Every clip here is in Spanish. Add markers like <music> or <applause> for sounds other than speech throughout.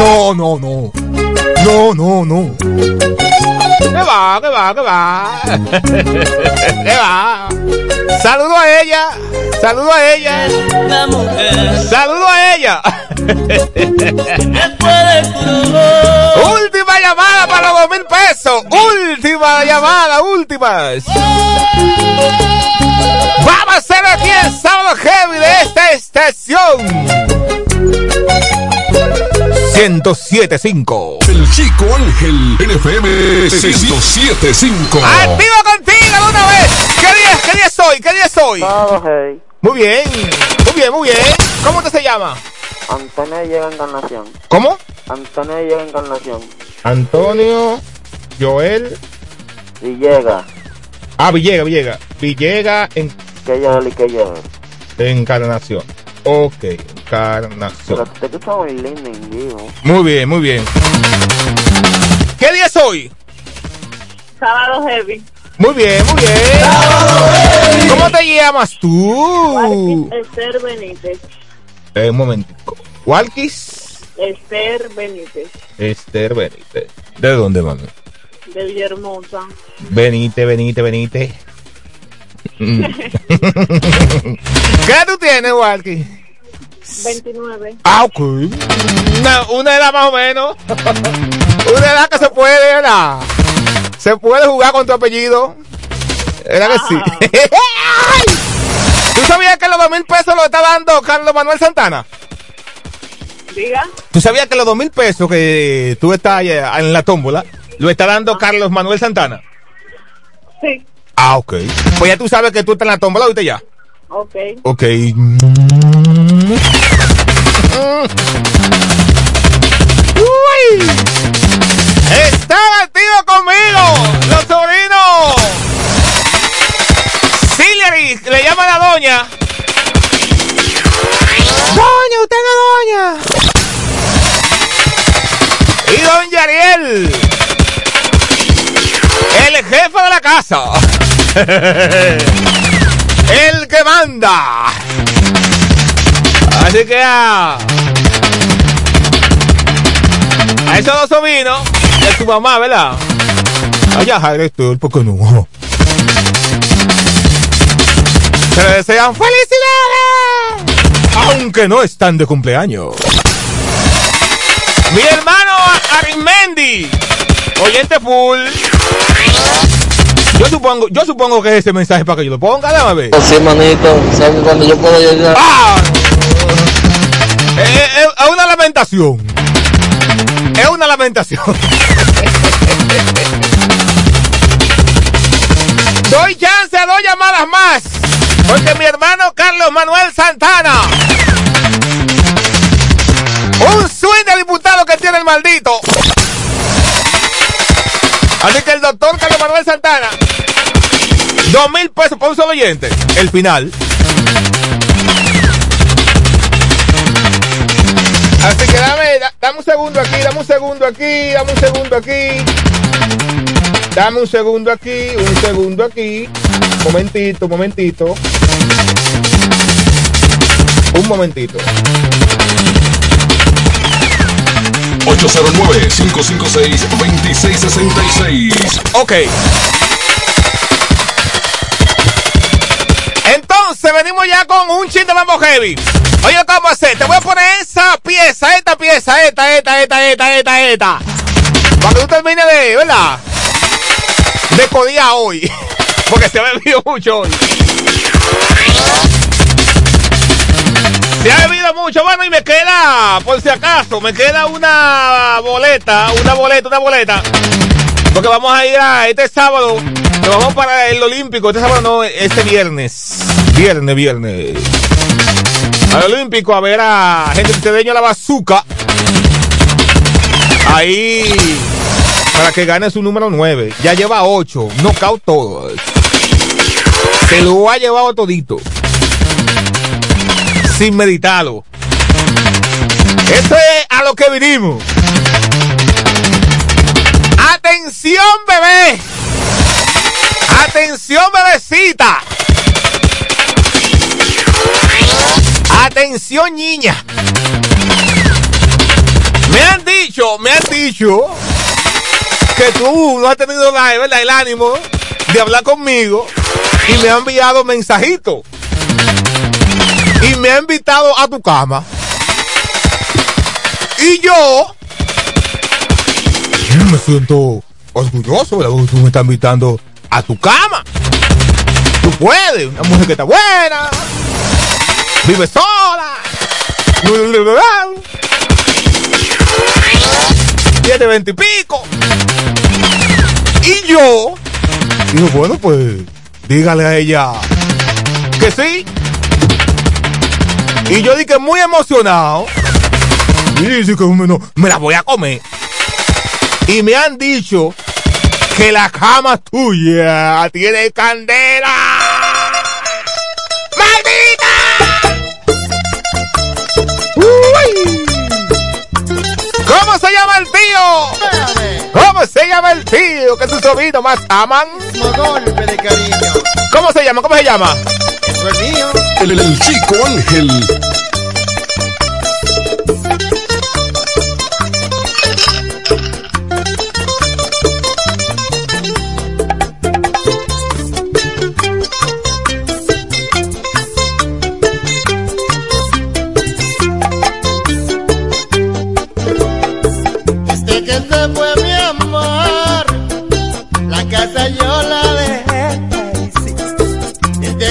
No, no, no. No, no, no. ¿Qué va? ¿Qué va? ¿Qué va? <laughs> ¿Qué va? Saludo a ella. Saludo a ella. Saludo a ella. <laughs> Última los dos mil pesos. Última llamada, últimas. Vamos a hacer aquí el sábado heavy de esta estación. 1075. El chico Ángel NFM 1075. Activo contigo de una vez. ¿Qué día, qué día soy? ¿Qué día soy? Sábado heavy. Muy bien. Muy bien, muy bien. ¿Cómo te se llama? Antonio Diego Encarnación. ¿Cómo? Antonio Villegas Encarnación. Antonio Joel Villegas. Ah, Villegas, Villegas. Villegas en... Encarnación. Ok, encarnación. Pero te muy lindo en vivo. Muy bien, muy bien. ¿Qué día es hoy? Sábado heavy. Muy bien, muy bien. ¿Cómo te llamas tú? Walkis Esther Benítez. Eh, un momentico. Walkis. Esther Benítez. Esther Benítez. ¿De dónde, mami? De Villahermosa. Benítez, Benítez, Benítez. <laughs> ¿Qué tú tienes, Walkis? 29. Ah, ok. Una, una edad más o menos. <laughs> Una edad que se puede, ¿verdad? Se puede jugar con tu apellido. ¿Era que sí? <laughs> ¡Ay! ¿Tú sabías que los dos mil pesos lo está dando Carlos Manuel Santana? Diga. ¿Tú sabías que los dos mil pesos que tú estás eh, en la tómbola lo está dando Carlos Manuel Santana? Sí. Ah, ok. Pues ya tú sabes que tú estás en la tómbola, ¿viste ya? Ok. Ok. Uy. Está activo conmigo, los sobrinos. Sillery, le llama la doña. Doña, usted no doña. Y don Yariel, el jefe de la casa. <laughs> el que manda. Así que a, a esos dos sobrinos de tu mamá, ¿verdad? Allá, director, ¿por qué no? Se le desean felicidades, aunque no están de cumpleaños. Mi hermano Arimendi, oyente full. Yo supongo, yo supongo que ese mensaje es para que yo lo ponga, déjame ver. Sí, manito, sabes que cuando yo puedo llegar. ¡Ah! Es, es- es una lamentación. Es una lamentación. <laughs> Doy chance a dos llamadas más. Porque mi hermano Carlos Manuel Santana. Un de diputado que tiene el maldito. Así que el doctor Carlos Manuel Santana. Dos mil pesos para un solo oyente. El final. Así que dame, da- dame un segundo aquí, dame un segundo aquí, dame un segundo aquí. Dame un segundo aquí, un segundo aquí. Momentito, momentito. Un momentito. 809-556-2666. Ok. Entonces venimos ya con un de mambo heavy. Oye, ¿qué vamos a hacer? Te voy a poner esa pieza, esta pieza, esta, esta, esta, esta, esta, esta. Para que tú termines de, ¿verdad? De codía hoy. <laughs> Porque se ha bebido mucho hoy. Se ha bebido mucho, bueno, y me queda, por si acaso, me queda una boleta, una boleta, una boleta. Porque vamos a ir a este sábado, nos vamos para el Olímpico, este sábado no, este viernes. Viernes, viernes. Al Olímpico a ver a gente cedeño la bazooka. Ahí, para que gane su número 9. Ya lleva 8, knockout todo. Se lo ha llevado todito. Sin meditarlo. Eso es a lo que vinimos. Atención, bebé. Atención, bebecita. Atención, niña. Me han dicho, me han dicho que tú no has tenido la, ¿verdad? el ánimo de hablar conmigo y me ha enviado mensajitos y me ha invitado a tu cama. Y yo me siento orgulloso, ¿verdad? Porque tú me estás invitando a tu cama. Tú puedes, una mujer que está buena, vive sola. Tiene veinte y pico. Y yo, digo, bueno, pues, dígale a ella que sí. Y yo dije muy emocionado. Y dice que no, me la voy a comer. Y me han dicho que la cama tuya tiene candela. ¿Se llama el tío? ¿Cómo se llama el tío que sus sobrinos más aman? golpe de cariño. ¿Cómo se llama? ¿Cómo se llama? El, el chico Ángel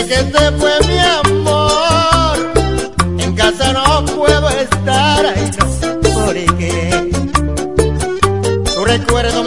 Que te fue mi amor, en casa no puedo estar, ay no sé por qué. Tu recuerdo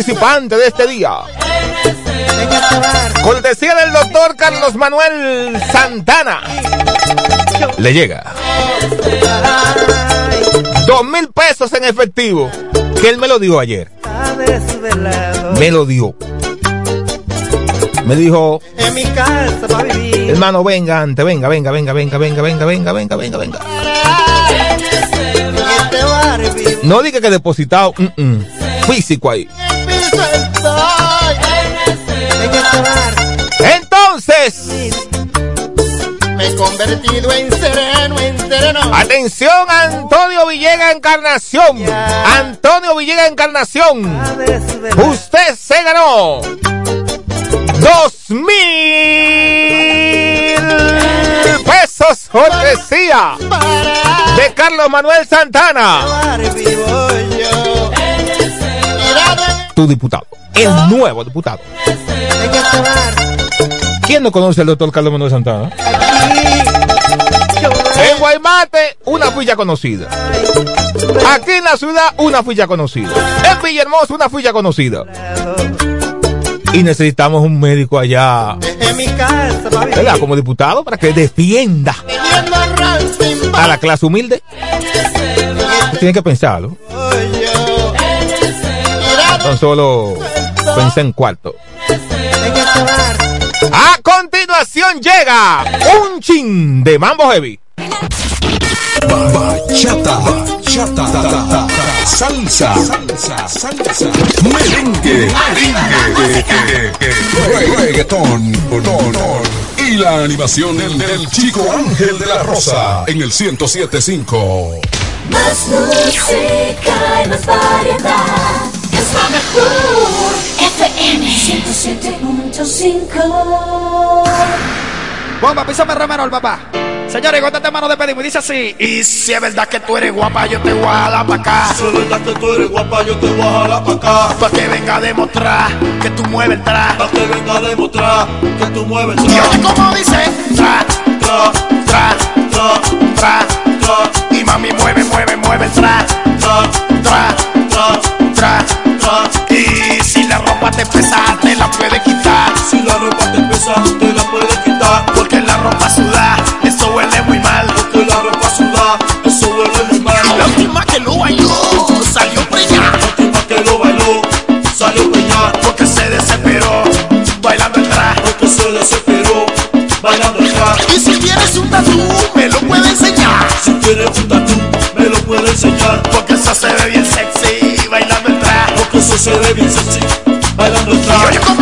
participante de este día. Cortesía del doctor Carlos Manuel Santana. Le llega. Dos mil pesos en efectivo. Que él me lo dio ayer. Me lo dio. Me dijo. En mi casa para vivir. Hermano, venga antes, venga, venga, venga, venga, venga, venga, venga, venga, venga, venga. No diga que depositado. Mm, mm. Físico ahí. Estoy. En este bar Entonces, me he convertido en sereno, en sereno. atención Antonio Villega Encarnación. Antonio Villega Encarnación. Usted se ganó dos mil pesos cortesía de Carlos Manuel Santana, Tu diputado, el nuevo diputado. ¿Quién no conoce al doctor Carlos Manuel Santana? En Guaymate, una fuilla conocida. Aquí en la ciudad, una fuilla conocida. En Villahermosa, una fuilla conocida. Y necesitamos un médico allá, en mi casa para vivir. ¿verdad? Como diputado, para que defienda a la clase humilde. Tiene que pensarlo. No solo pensé en cuarto. A continuación llega un chin de Mambo Heavy. Bachata, bachata, salsa, salsa, salsa, merengue, merengue, reggaetón, reggaetón, y la animación del, del chico Ángel de la Rosa en el 1075. Más música y más variedad. Es la mejor. FM 107.5. Bomba, písame remero papá. Señores, con este mano de pedimos y dice así. Y si es verdad que tú eres guapa, yo te voy a jalar pa' acá. Si es verdad que tú eres guapa, yo te voy a jalar pa' acá. Pa' que venga a demostrar que tú mueves el tra. Pa' que venga a demostrar que tú mueves el Y tra, oye cómo dice. Tra, tra, tra, tra, tra. tra, Y mami mueve, mueve, mueve el tra. tra, Tra, tra, tra. Y si la ropa te pesa, te la puedes quitar. Si la ropa te pesa, te la puedes quitar. Porque la ropa sudada, eso huele muy mal. Porque la ropa sudada, eso huele muy mal. La última que lo bailó salió preñada. La última que lo bailó, salió peñar. Porque se desesperó bailando el tra. Porque se desesperó, bailando el tra. Y si tienes un tatú, me lo puede enseñar. Si quieres un tatú, me lo puede enseñar. Porque eso se ve bien sexy su celebin sesi Bailando trap.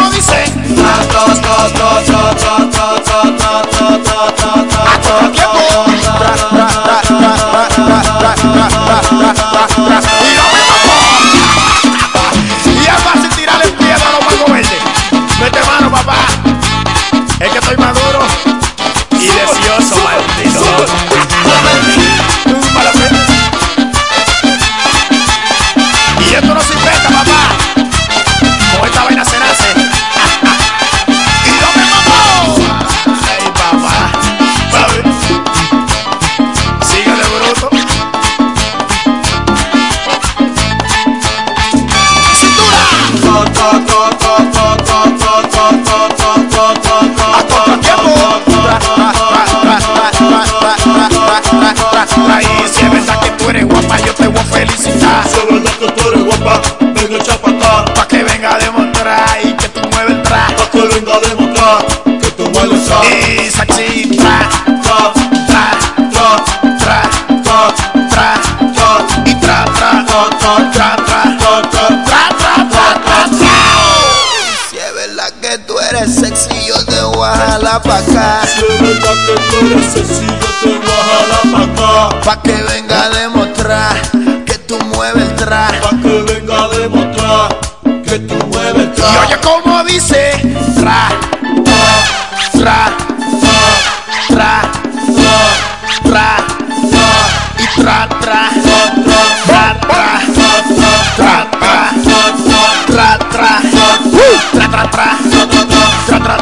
Felicitar. Si es verdad que tú eres guapa, venga echa pa' que venga a demostrar y que tú mueves el tra. Pa' que venga a demostrar que tú mueves tra, Y sexy tra, tra, tra, tra, tra, tra, tra. tra, Y tra, tra, tra, tra, tra, tra. tra, tra. Tra, tra, tra, tra, tra. Si es verdad que tú eres sexy, yo te voy a jalar pa' acá. Si es verdad que tú eres sexy, yo te voy a jalar pa' acá. Pa' que venga a demostrar Y tra, oye cómo dice tra, tra, tra, tra, y tra, tra, tra, tra, tra, tra, tra, tra, tra, uh, tra, tra, tra, tra,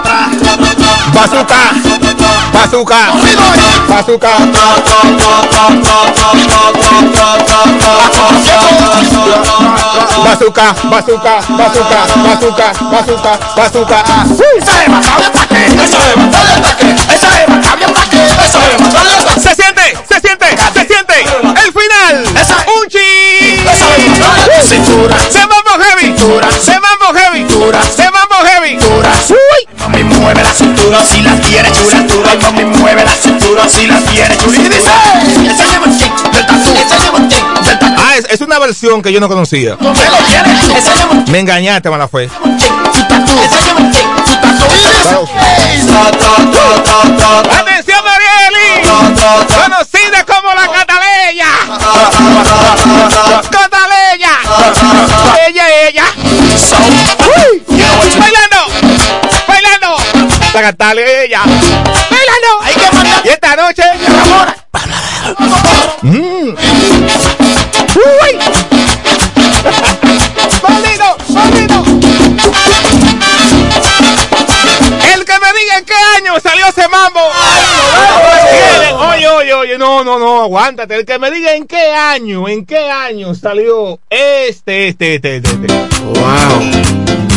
tra, tra, bazooka, Bazooka. Bazooka. Bazooka, bazooka, bazooka, bazooka, bazooka, Esa ataque, ataque, esa ataque, ataque. Se siente, se siente, se siente. El final. Esa- Un chi. Esa. Cintura, Se mambo heavy. Cintura. Se mambo heavy. Cintura. Se cintura si la quiere chula. Ay, mami mueve la cintura si la quiere chula. Y dice. Ah, es, es una versión que yo no conocía. Me engañaste, mala fue. Y Atención, Marieli. Conocida como la Cataleya. Cataleya. Ella, ella. La Cataleya. Bailando. hay que mandar Y esta noche. Mm. Uy. Maldito, maldito. El que me diga en qué año salió ese mambo. Tiene- Oye, oye, oye, no, no, no, aguántate. El que me diga en qué año, en qué año salió este, este, este, este. este. Wow,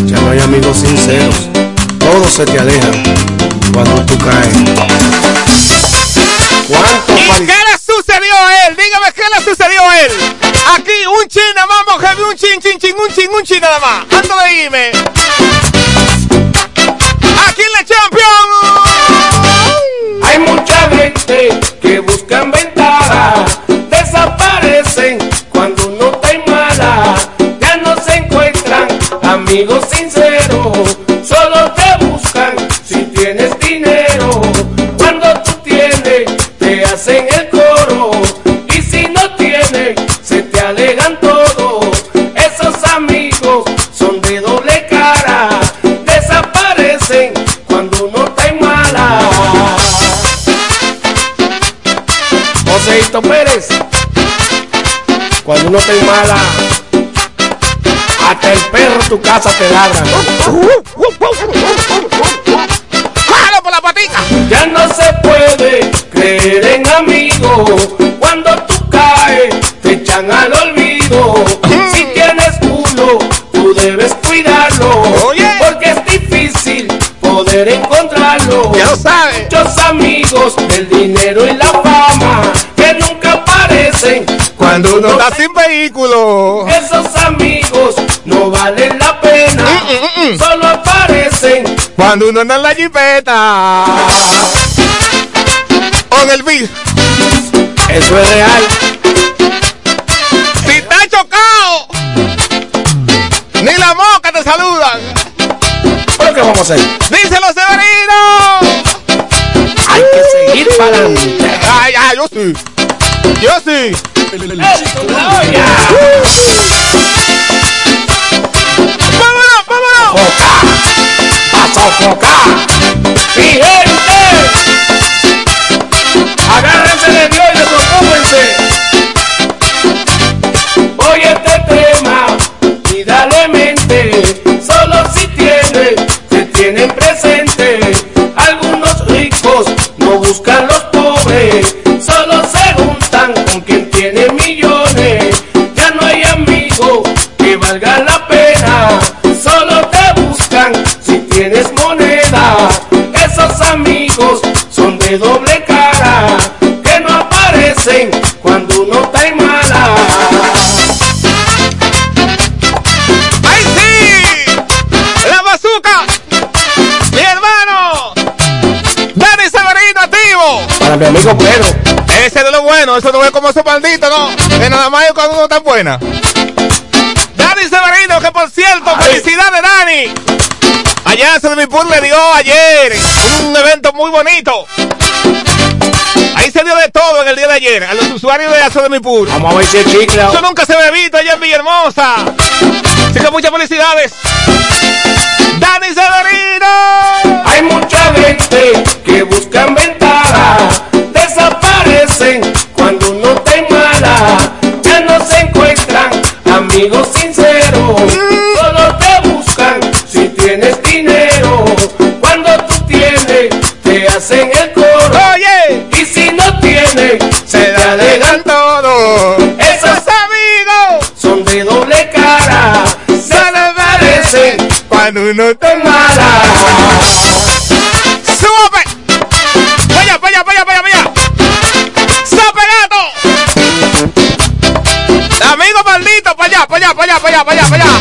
ya no hay amigos sinceros. Todos se te alejan cuando tú caes. ¿Cuánto ¿Y qué le sucedió a él? Dígame qué le sucedió a él. Aquí un chin nada más, mujer, un chin, chin, chin, un chin, un chin nada más. Antes de irme. Aquí en la Champions. Hay mucha gente que buscan ventaja, desaparecen cuando uno está en mala, ya no se encuentran amigos sinceros, Joseito Pérez, cuando uno te mala, hasta el perro tu casa te ladra. ¡Cójalo por la patica! Ya no se puede creer en amigos, cuando tú caes te echan al olvido. Si tienes culo, tú debes cuidarlo, porque es difícil poder encontrarlo. Ya lo sabes. Muchos amigos del dinero y la fama Uno está sin vehículo. Esos amigos no valen la pena, Mm, solo aparecen Cuando uno anda en la jipeta. O en el. Eso es real. Si está chocado. Ni la moca te saludan. ¿Pero qué vamos a hacer? Díselo, Severino. Hay que seguir para adelante. Ay, ay, yo sí. Yo sí. ¡Vámonos, vámonos! Focar, a sofocar. Que nada más es cuando uno está buena. Dani Severino, que por cierto, felicidades, Dani. Allá Sudimipur le dio ayer un evento muy bonito. Ahí se dio de todo en el día de ayer a los usuarios de Sudimipur. Vamos a ver si chicle. Eso nunca se había visto allá en Villahermosa. Así que muchas felicidades. Dani Severino. Hay mucha gente que buscan ventaja, amigos sinceros solo te buscan si tienes dinero. Cuando tú tienes, te hacen el coro. Oye. Y si no tienes, se te alegan todo. Esos amigos son de doble cara. Se les parecen cuando uno te mala. ¡Súbame! ¡Vaya, vaya, vaya, vaya, vaya! allá, para allá, para allá, para allá, para allá, para allá.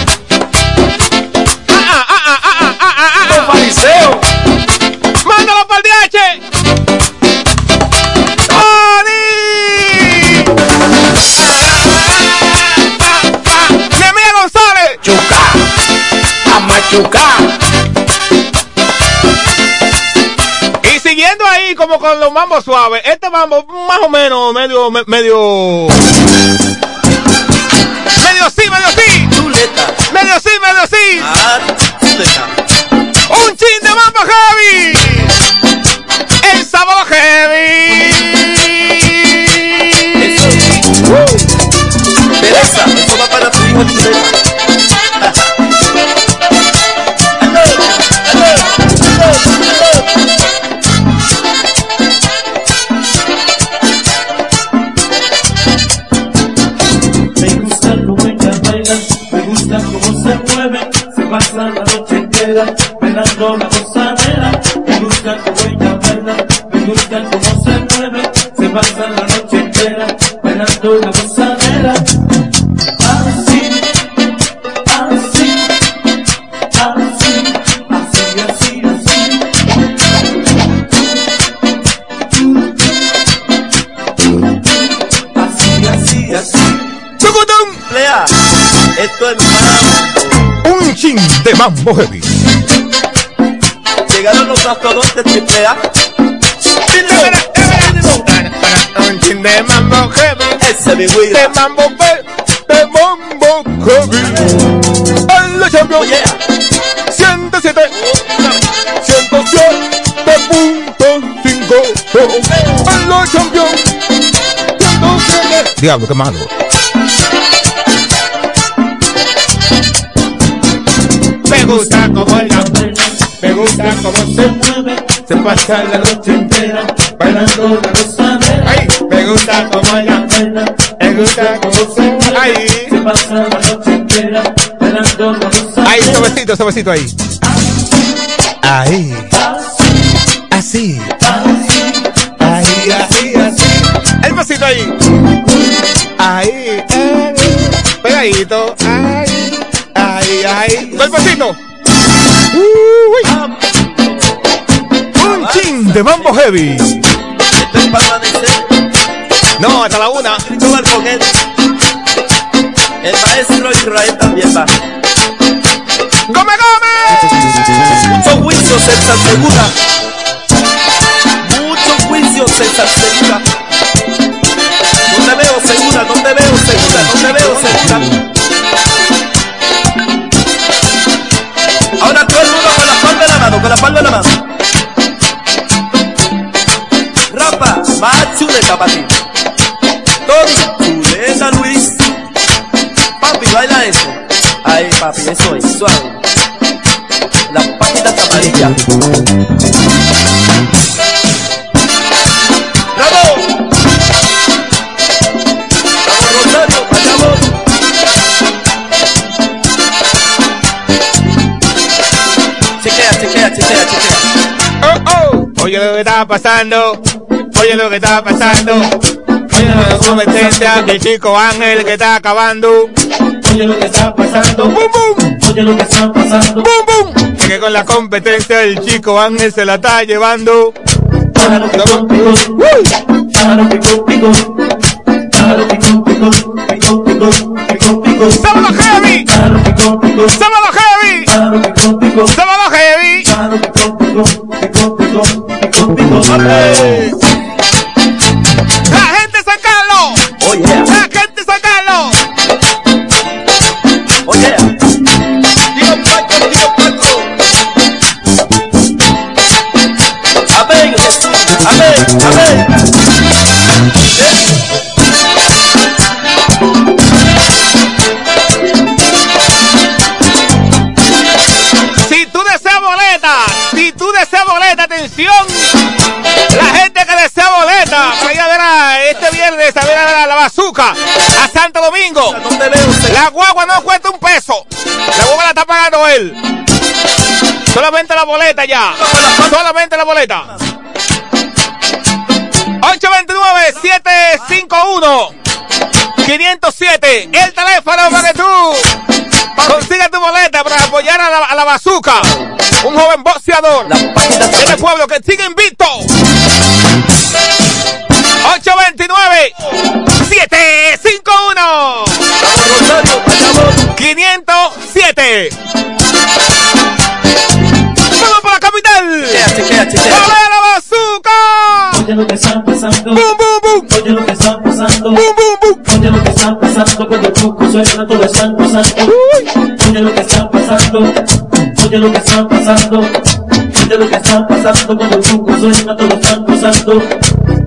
Ah, ah, ah, ah, ah, ah, ah, ah. fariseo. Mándalo para el DH. ¡Tony! ¡Nemea González! Chuca, a machucar. siguiendo ahí como con los mambos suaves, este mambo más o menos medio medio Sí, medio sí. Chuleta. Medio sí, medio sí. Ah, chuleta. Un chin de mambo heavy. El sábado heavy. Eso. Teresa, eso va para tu hijo chuleta. Se mueve, se pasa la noche entera bailando la gozadera. Me gusta cómo ella baila, me gusta cómo se mueve, se pasa la noche entera bailando la gozadera. De mambo heavy. Llegaron los mastodontes triple A. De mambo heavy. Ese mi De mambo heavy. De mambo heavy. En la champion. Oye, 107. 107.5. En la champion. 107. Diablo, qué malo. Gusta como ella me gusta como se mueve, se pasa la noche entera bailando la gozadera. Ay, me gusta como ella me gusta como se mueve. Ay, Se pasa la noche entera bailando la gozadera. Ahí, suavecito, suavecito ahí. Ahí. Así. Ahí, así, así. El pasito ahí. Ahí. ahí. Pegadito. Ahí. Ahí, ahí. Uy. Un chin de mambo heavy. esto es para amanecer. No, hasta la una. Cristóbal con él. El maestro Israel también va. ¡Come, come! Muchos juicios en San Segura. Muchos juicios en San Segura. No te veo segura, no te veo segura, no te veo segura. con la palma nada más. Rapa, machu de zapatito. Tony, chuleta Luis. Papi, baila eso. Ahí, papi, eso es suave. La patita está amarilla. Oh, oh. Oye lo que está pasando. Oye lo que está pasando. Oye la competencia que el chico Ángel que está acabando. Oye lo que está pasando, ¡Bum, bum! oye lo que está pasando. ¡Bum, bum! Que con la competencia el chico Ángel se la está llevando. Pájaro picó, picó, pájaro picó, picó, pájaro picó, picó, picó, picó, picó, picó, ¡Sábado heavy! ¡Sábado heavy! hermano, que contigo, que contigo, que contigo. Atención. La gente que desea boleta para ir a ver a este viernes a ver a la bazooka a Santo Domingo. La guagua no cuesta un peso. La guagua la está pagando él. Solamente la boleta ya. Solamente la boleta. 829-751-507. El teléfono para que tú consigas tu boleta para apoyar a la, a la bazooka. Un joven boxeador de este pueblo que sigue invicto. 829-751. 507. Vamos para la capital. ¡Dale la bazooka! Oye lo que está pasando. ¡Bum, bum, bum! Oye lo que está pasando. ¡Bum, bum, bum! Oye lo que está pasando cuando el cuco suena, todo está pasando. Oye lo que está pasando. Oye lo que está pasando. Oye lo que está pasando cuando el cuco suena, todo está pasando.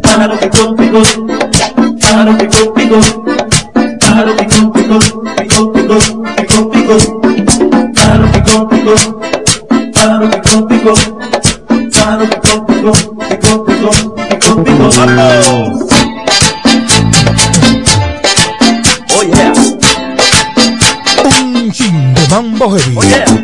Pájaro picón, picón. Pájaro picón, picón. Pájaro picón, picón. Picón, picón. Picón, picón. Pájaro picón. Pájaro picón. Pájaro picón, picón. Picón. Picón, picón. ¡Vamos! Chin de mambo heavy. Oh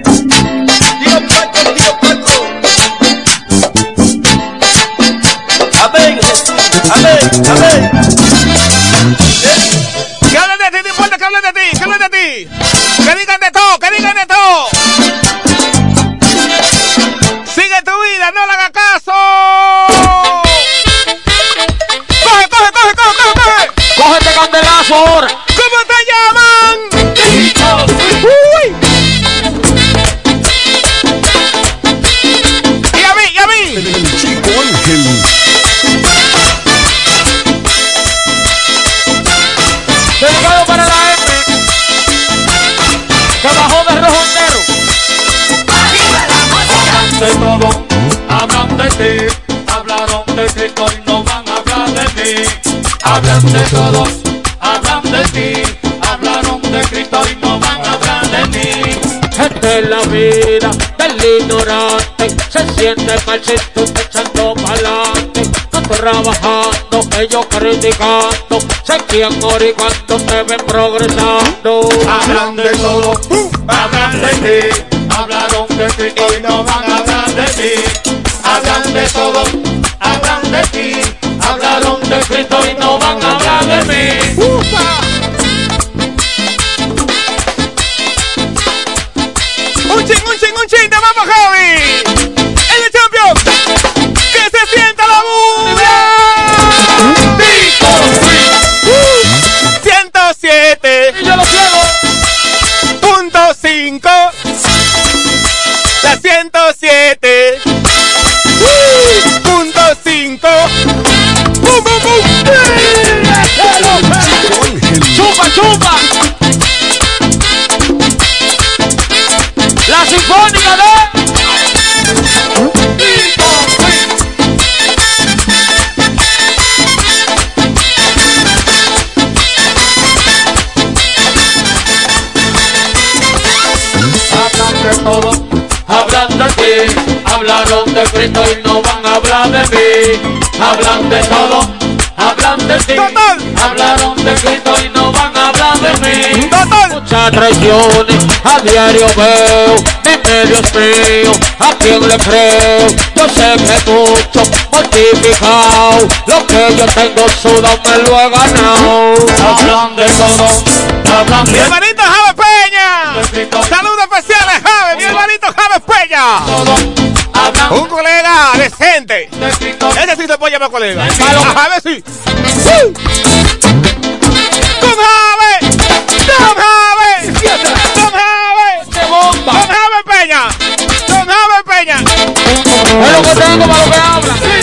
Hablan de todo, hablan de ti, hablaron de Cristo y no van a hablar de mí. Esta es la vida del ignorante. Se siente maldito echando pa'lante. No trabajando, ellos criticando. Se quieren morir cuando te ven progresando. Hablan de todo, hablan de ti, hablaron de Cristo y no van a hablar de mí. Hablan de todo, Cristo y no van a de Cristo y no van a hablar de mí. Hablan de todo, hablan de ti, Total. hablaron de Cristo y no van a hablar de mí. Total. Muchas traiciones a diario veo, mi medio es mío, a quién le creo, yo sé que mucho mortificado, lo que yo tengo sudado me lo he ganado. Hablan de todo, hablan Mi de hermanito Javes Peña. Saludos especiales, Javes. Mi hermanito Javes Peña. todo, hablan Un colega decente. Ese sí se puede llamar colega. A sí. ¡Uh! ¡Con! ¡Con Javes! ¡Con Javes! ¡Qué bomba! ¡Con Javes Peña! ¡Con Javes Peña! Es lo que tengo para lo que habla.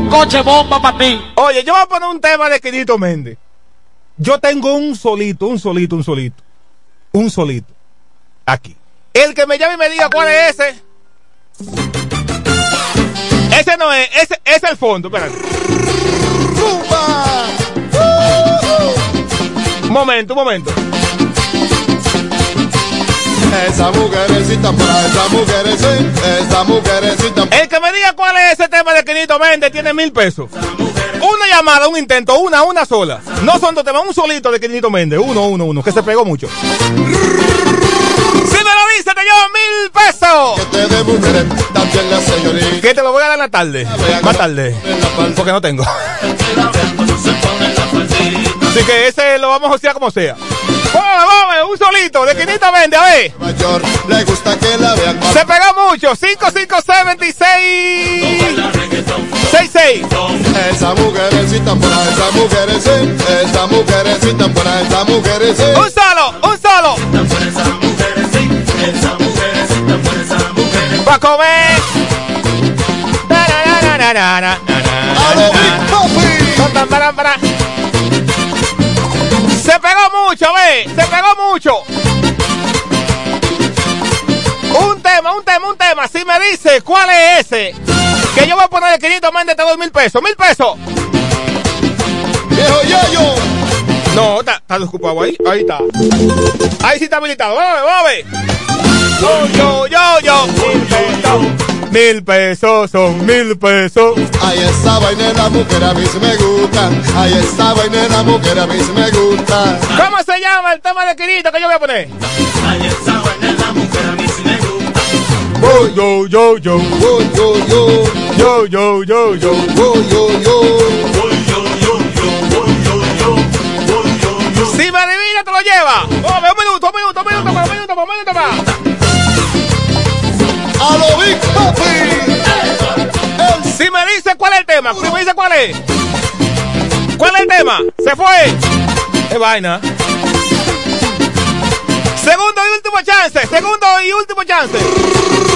Un coche bomba para ti. Oye, yo voy a poner un tema de Quinito Méndez. Yo tengo un solito, un solito, un solito. Un solito. Aquí. El que me llame y me diga cuál es ese. Ese no es, ese es el fondo, espérate. Un momento, un momento. Esa mujercita para esa mujercita, esa mujercita. El que me diga cuál es ese tema de Quinito Méndez tiene mil pesos. Una llamada, un intento, una, una sola. No son dos temas, un solito de Quinito Méndez. Uno, uno, uno, que se pegó mucho. Si me lo dice, te llevo mil pesos. Que te dé mujeres, también la señorita. Que te lo voy a dar en la tarde. Más tarde. Porque no tengo. Así que ese lo vamos a hacer como sea. Vamos, vamos, un solito de Quinito Méndez, a ver. Mayor, le gusta que la vean. Se pegó mucho. 5576 66. Esa mujercita para esa mujercita, esa mujercita para esa mujercita. Un solo, un solo. Pa' comer. Na, na, na, na, na, na, na, A lo mucho, ve, se pegó mucho. Un tema, un tema, un tema. Si me dice cuál es ese, que yo voy a poner de 500 Méndez, te doy mil pesos, mil pesos. Viejo yayo. No, está, está desocupado ahí, ahí está. Ahí sí está habilitado, vamos, a ver, vamos a ver. Yo, yo, yo, yo. Mil pesos. Mil pesos son mil pesos. Ay, esa la mujer a mí sí me gusta. Ay, esa la mujer a mí sí me gusta. ¿Cómo se llama el tema de Quirito que yo voy a poner? Voy, Yo, yo, yo. voy, yo, yo. Yo, yo, yo, yo. Voy, yo, yo. Si me adivina, te lo lleva. Oh, un minuto, un minuto, un minuto un minuto más, un minuto más. A lo Big Papi. Si me dice cuál es el tema, si me dice cuál es. ¿Cuál es el tema? Se fue. Es vaina. Segundo y último chance. Segundo y último chance.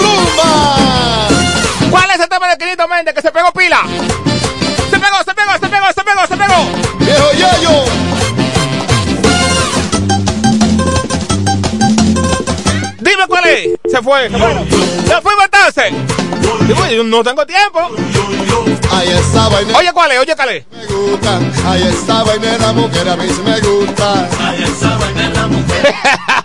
Rumba. ¿Cuál es el tema de Quinito Méndez que se pegó pila? Se pegó, se pegó, se pegó, se pegó, se pegó. Viejo yayo. se fue. Se fue Matanse. Yo no tengo tiempo. Ahí está vainera. Oye, ¿cuál es? Oye, Cale. Me gusta. Ahí está vainera, mujer, a mí sí me gusta. Ahí está vainera, mujer. <laughs>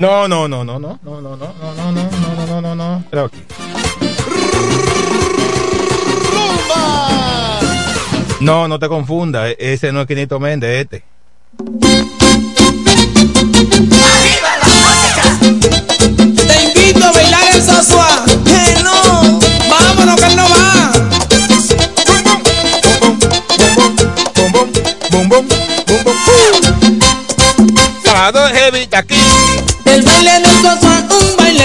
No, no, no, no, no, no, no, no, no, no, no, no, no, no, no. Pero aquí. Rumba. No, no te confundas. e- Ese no es Quinito Méndez, este. Te invito a bailar el sasua. No, vámonos que él no va. Bum, bum, bum, bum, bum, bum, bum. Sábado heavy aquí.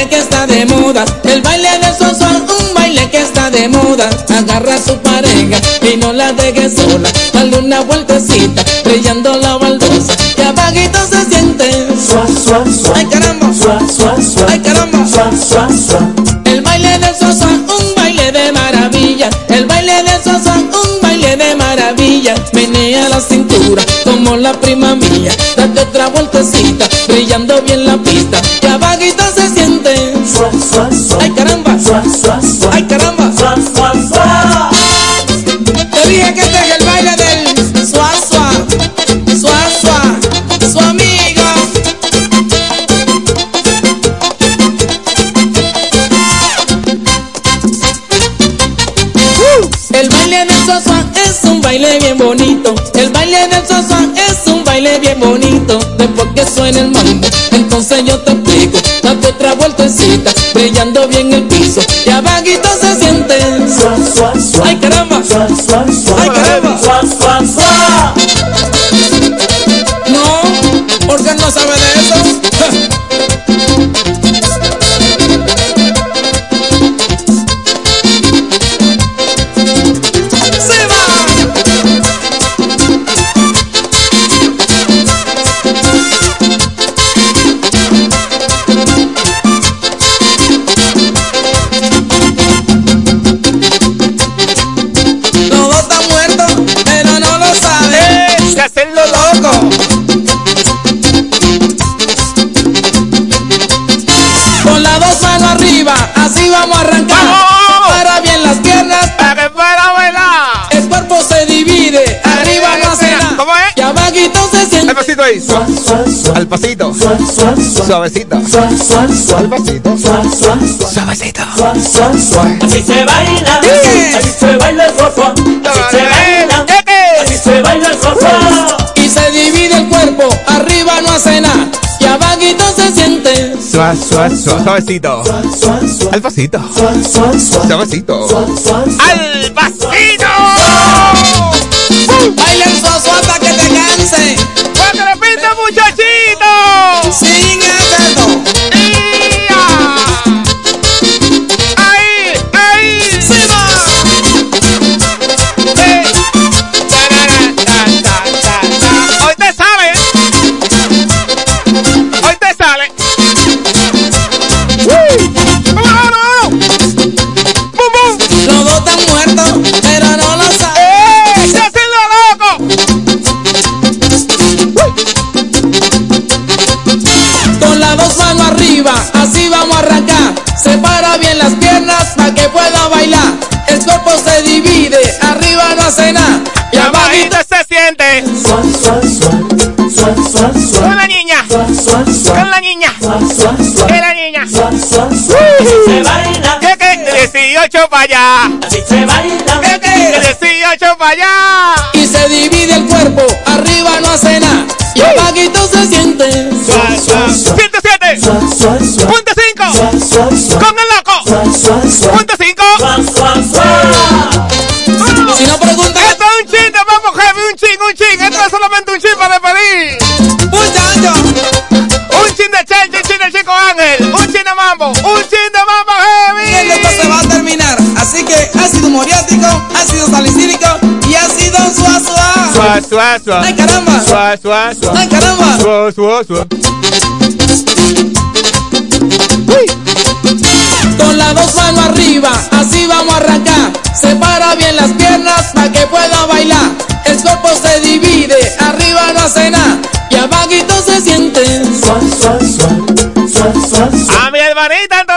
Baile que está de moda. El baile del sasua, un baile que está de moda. Agarra a su pareja y no la deje sola. Dale una vueltecita, brillando la baldosa. Y abajito se siente. Suá, suá, suá. Ay caramba. Suá, suá, suá. Ay caramba. Suá, suá, suá. El baile del sasua, un baile de maravilla. El baile del sasua, un baile de maravilla. Menea la cintura como la prima mía. Date otra vueltecita, brillando bien la pista. Suena el mambo, entonces yo te explico. Date otra vueltecita, brillando bien el piso. Y abajito se siente. Suá, suá, suá. Ay caramba. Suá, suá, suá. Al pasito ahí. Al pasito. Suavecito. Al pasito. Suavecito. Así se baila, así se baila el fofo, así se baila, así se baila el fofo. Y se divide el cuerpo, arriba no hace nada. Y abajito se siente. Suave, suave, suave, suavecito. Al pasito. Suavecito. Al pasito. Allá. así se baila, ¿Qué qué? 18 para allá. y se divide el cuerpo, arriba no hace nada. Y abajito se siente. 107. Punto 5. Con el loco. Suave, suave. ¡Ay, caramba! Suave, suave, suave. ¡Ay, caramba! Suave, suave, suave. Con las dos manos arriba, así vamos a arrancar. Separa bien las piernas para que pueda bailar. El cuerpo se divide, arriba no hace nada. Y abajito se siente. A mi hermanita Antonieta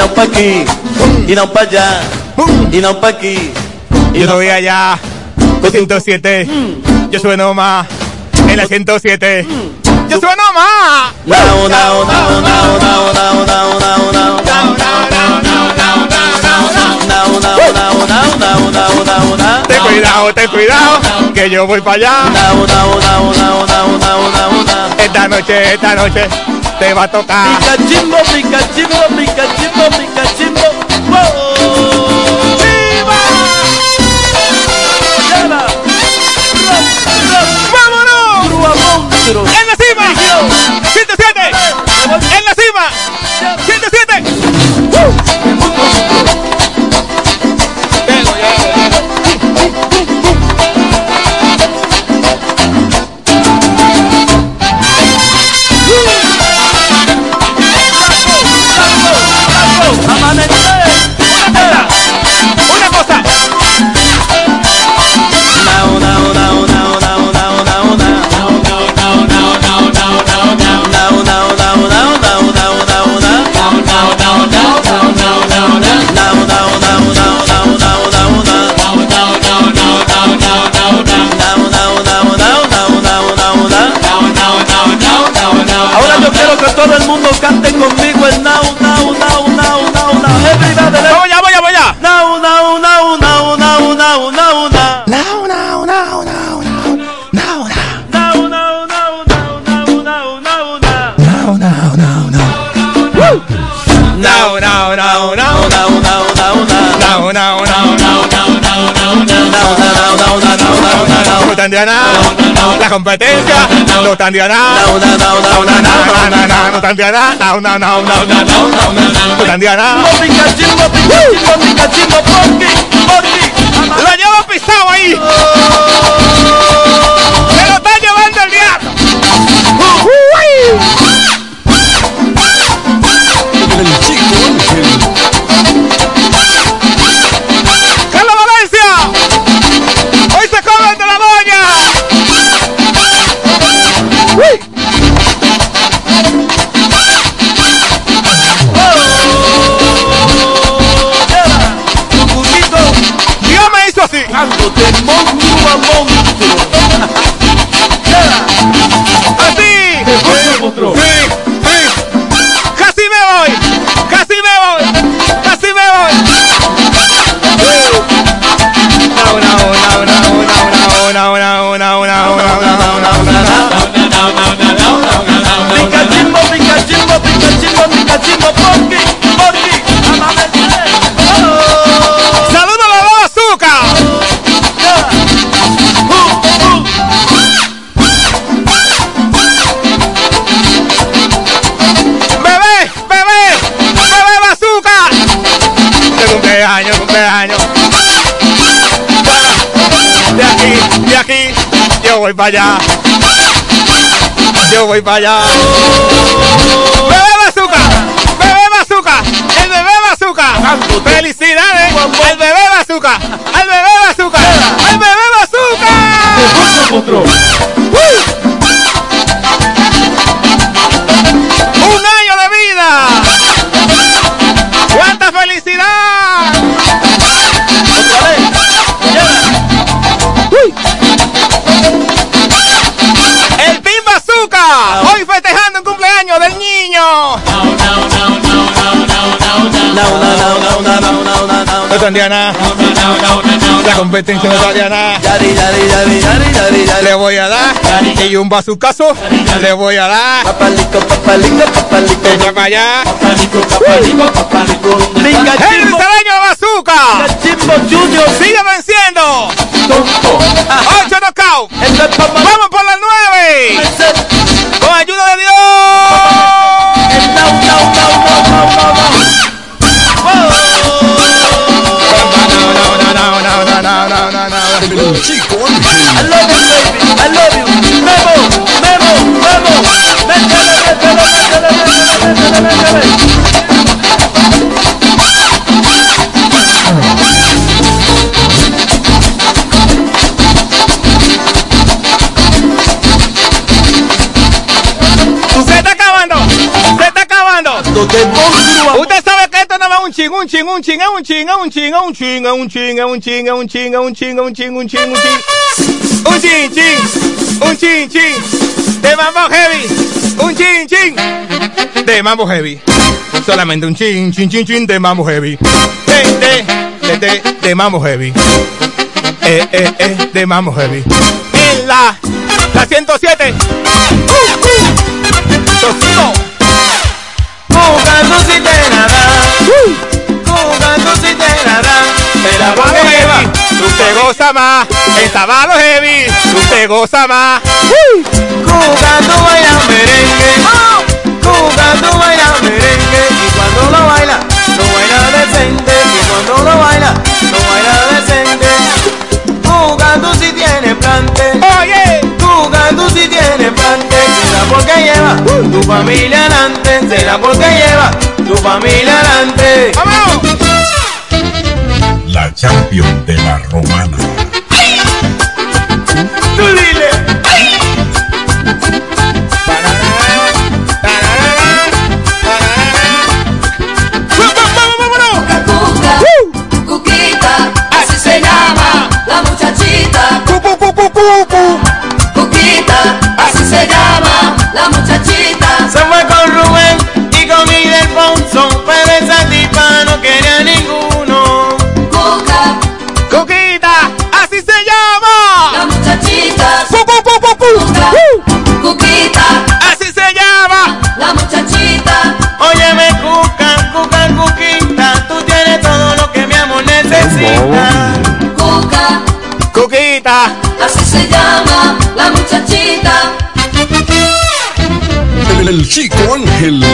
no pa' aquí, y no pa' allá, y no pa' aquí. Yo no voy allá. 107. Yo sueno más. En la 107. Yo sueno más. Now, now. Ten cuidado, ten cuidado. Que yo voy para allá. Esta noche, esta noche te va a tocar. Pica chimbo, pica chimbo, cante conmigo el now, now, now, now, now, now. Everybody, vamos ya, vamos ya, vamos ya. Now, now, now, la competencia no tandiará no tandiará no tandiará no no no no no tandiará lo llevo pisado ahí voy para allá. Yo voy para allá. ¡Bebé Bazooka! ¡Bebé Bazooka! ¡El bebé Bazooka! ¡Felicidades! ¡Al bebé Bazooka! ¡Al bebé No tendría nada. La competencia no tendría nada. Le voy a dar. Y un bazucazo. Le voy a dar. Echa para allá. ¡El Cedeño Bazooka! ¡Sigue venciendo! ¡Ocho ching, un ching, un ching, un ching, un ching, un ching, un ching, un ching, un ching, un ching, un ching, un ching, un ching. Un ching, ching, un ching, ching. De mambo heavy. Un ching, ching. De mambo heavy. Solamente un ching, ching, ching, ching de mambo heavy. De, de, de, de, de mambo heavy. Eh, eh, eh, de mambo heavy. En la, la 107. Tocino. Goza más, va lo heavy, usted goza más. Jugando baila merengue. Jugando baila merengue. Y cuando lo baila, lo baila decente. Y cuando lo baila, lo baila decente. Jugando si tiene plante. Oye. Jugando si tiene plante. Será porque lleva tu familia adelante. Será porque lleva tu familia adelante. ¡Vámonos! La champion de la romana. Tú dile. Cuquita, así se llama la muchachita. El, el chico Ángel.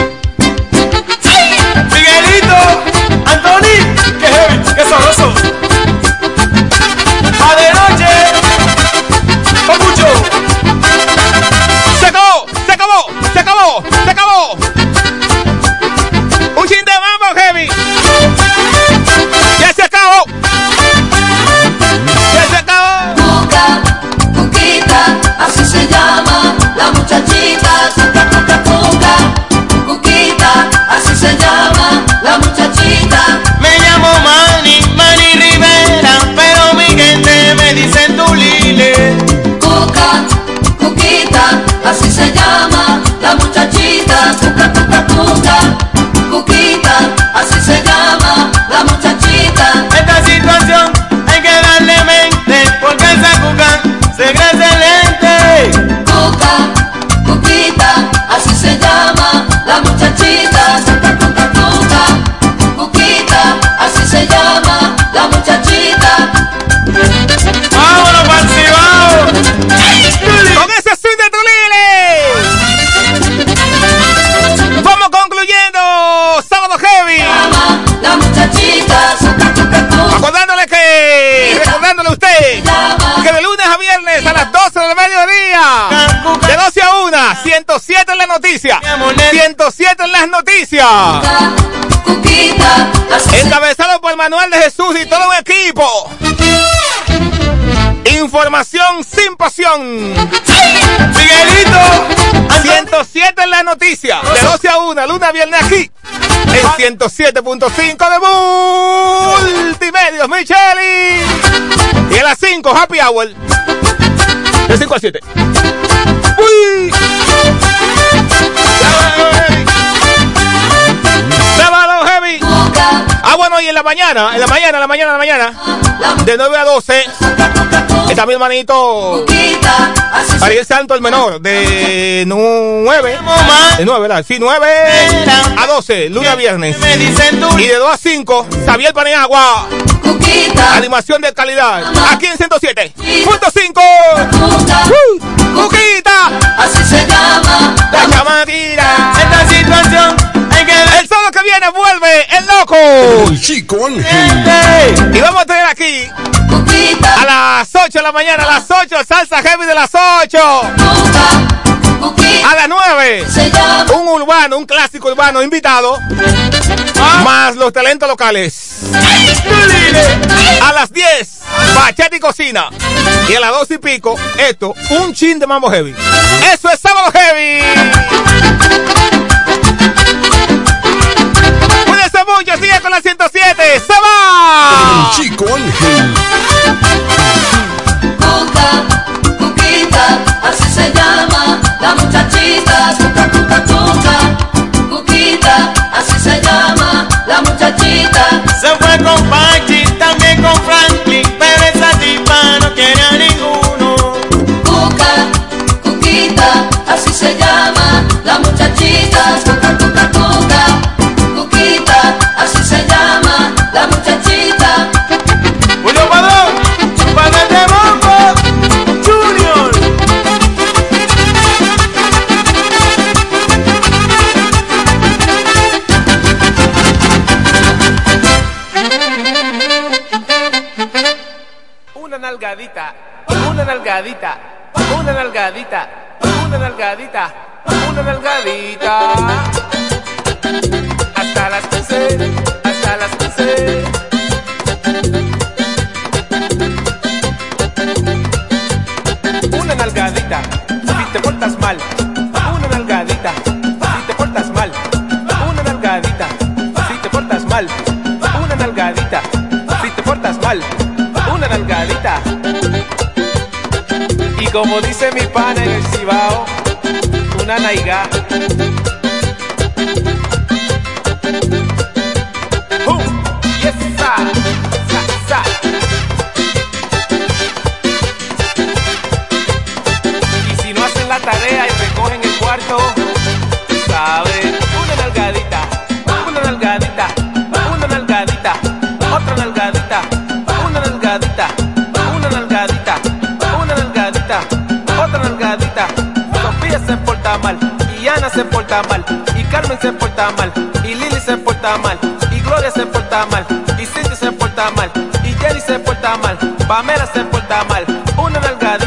107 en las noticias. Cuquita, Encabezado por Manuel de Jesús y todo un equipo. Información sin pasión. Miguelito, 107 en la noticia. De 12 a 1, lunes a viernes aquí. En 107.5 de Multimedios, Micheli. Y a las 5, Happy Hour. De 5 a 7. Mañana, en la mañana, en la mañana, en la mañana, de 9 a 12, está mi hermanito Ariel Santo, el menor, de 9, de 9, ¿verdad? Sí, 9 a 12, lunes a viernes. Y de 2 a 5, Xavier cuquita, animación de calidad, aquí en 107.5. cuca, ¡Cuquita! así se llama La chamatira. Esta situación hay que viene vuelve el loco. El chico Ángel. Y vamos a tener aquí a las 8 de la mañana, a las 8, salsa heavy de las 8. cuca, cuquita, A las 9, se llama un urbano, un clásico urbano invitado, más los talentos locales. A las 10, bachata y cocina. Y a las 12 y pico, esto, un chin de mambo heavy. Eso es sábado heavy. Cuídense mucho, sigue con la 107. ¡Se va! El chico Ángel. cuca, cuquita, así se llama la muchachita. Cuca, cuca, cuca, dice mi pana y Carmen se porta mal, y Lili se porta mal, y Gloria se porta mal, y Cindy se porta mal, y Jenny se porta mal, Pamela se porta mal, una nalgadita,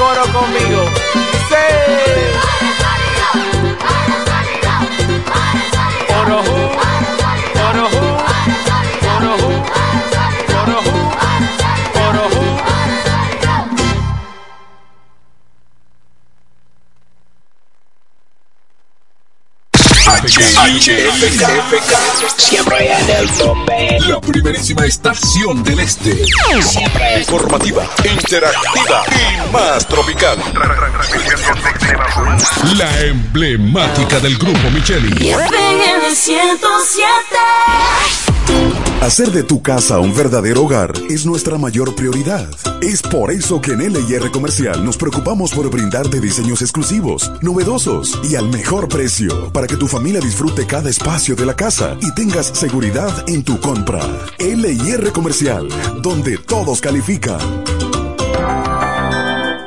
coro conmigo. Siempre en el tope. La primerísima estación del este. Siempre informativa, interactiva y más tropical. La emblemática del grupo Micheli. en el 107. Hacer de tu casa un verdadero hogar es nuestra mayor prioridad. Es por eso que en LIR Comercial nos preocupamos por brindarte diseños exclusivos, novedosos y al mejor precio para que tu familia disfrute cada espacio de la casa y tengas seguridad en tu compra. LIR Comercial, donde todos califican.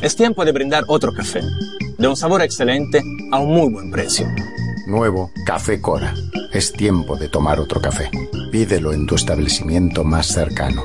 Es tiempo de brindar otro café, de un sabor excelente a un muy buen precio. Nuevo Café Cora. Es tiempo de tomar otro café. Pídelo en tu establecimiento más cercano.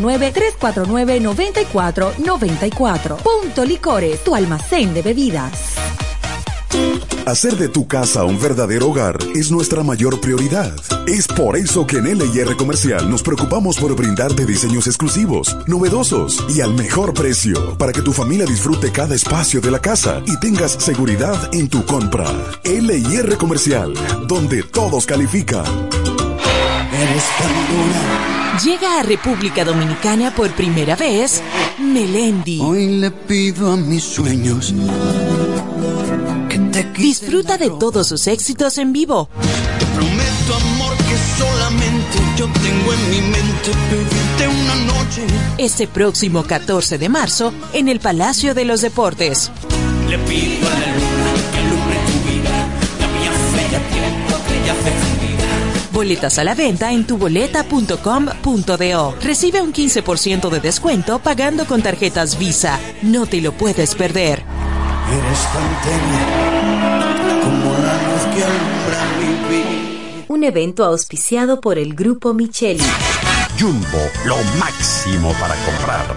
809-349-9494. Punto Licores, tu almacén de bebidas. Hacer de tu casa un verdadero hogar es nuestra mayor prioridad. Es por eso que en LIR Comercial nos preocupamos por brindarte diseños exclusivos, novedosos y al mejor precio para que tu familia disfrute cada espacio de la casa y tengas seguridad en tu compra. LIR Comercial, donde todos califican. Eres Llega a República Dominicana por primera vez Melendi. Hoy le pido a mis sueños que te Disfruta de todos sus éxitos en vivo. Te prometo amor que solamente yo tengo en mi mente pedirte una noche. Este próximo 14 de marzo en el Palacio de los Deportes. Le pido a la Boletas a la venta en tuboleta.com.do. Recibe un 15% de descuento pagando con tarjetas Visa. No te lo puedes perder. Eres tan tenue como la luz que alumbra mi vida. Un evento auspiciado por el Grupo Micheli. Jumbo, lo máximo para comprar.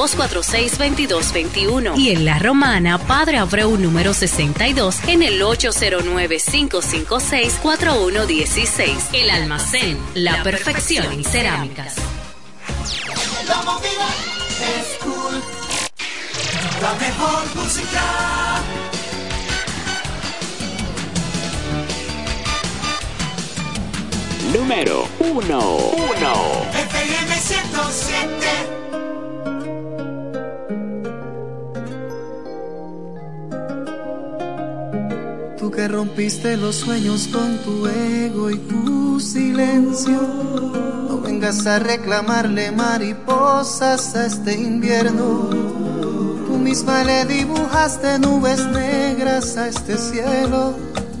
246-2221 y en La Romana, Padre Abreu número 62 en el 809-556-4116. El almacén, la perfección en cerámicas. La movida es cool. La mejor música. Número 1. 1. FM 107. Tú que rompiste los sueños con tu ego y tu silencio. No vengas a reclamarle mariposas a este invierno. Tú misma le dibujaste nubes negras a este cielo.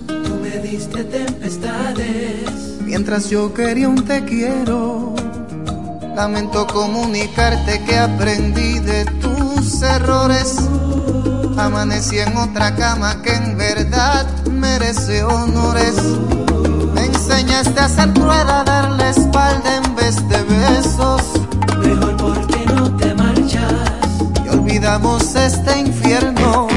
Tú me diste tempestades. Mientras yo quería un te quiero. Lamento comunicarte que aprendí de tus errores. Amanecí en otra cama que en verdad merece honores. Me enseñaste a ser rueda, darle espalda en vez de besos. Mejor porque no te marchas. Y olvidamos este infierno.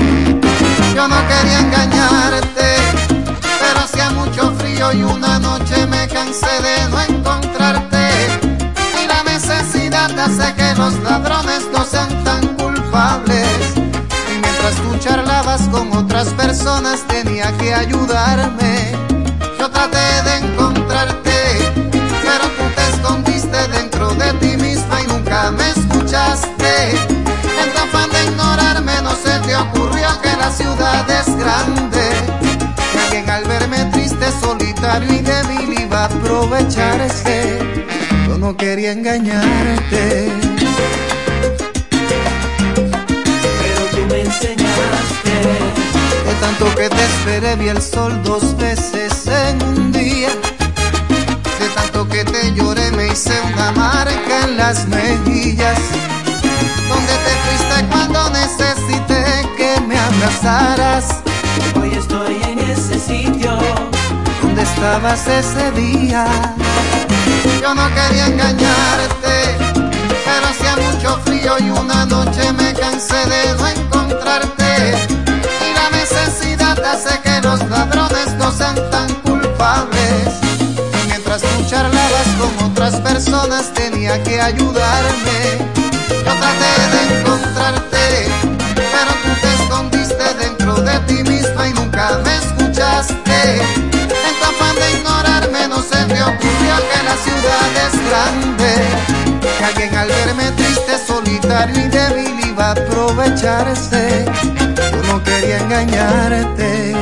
Yo no quería engañarte, pero hacía mucho frío y una noche me cansé de no encontrarte. Y la necesidad hace que los ladrones no sean tan culpables. Y mientras tú charlabas con otras personas, tenía que ayudarme. Yo traté de encontrarte, pero tú te escondiste dentro de ti misma y nunca me escuchaste. En tu afán de ignorarme no se te ocurrió que la ciudad es grande. Que alguien al verme triste, solitario y débil iba a aprovecharse. Yo no quería engañarte. Tanto que te esperé vi el sol dos veces en un día. De tanto que te lloré me hice una marca en las mejillas. Donde te fuiste cuando necesité que me abrazaras. Hoy estoy en ese sitio. ¿Dónde estabas ese día? Yo no quería engañarte, pero hacía mucho frío y una noche me cansé de no encontrarte. Hace que los ladrones no sean tan culpables. Mientras tú charlabas con otras personas tenía que ayudarme. Yo traté de encontrarte, pero tú te escondiste dentro de ti misma y nunca me escuchaste. No se te ocurrió que la ciudad es grande. Que alguien al verme triste, solitario y débil iba a aprovecharse. Yo no quería engañarte,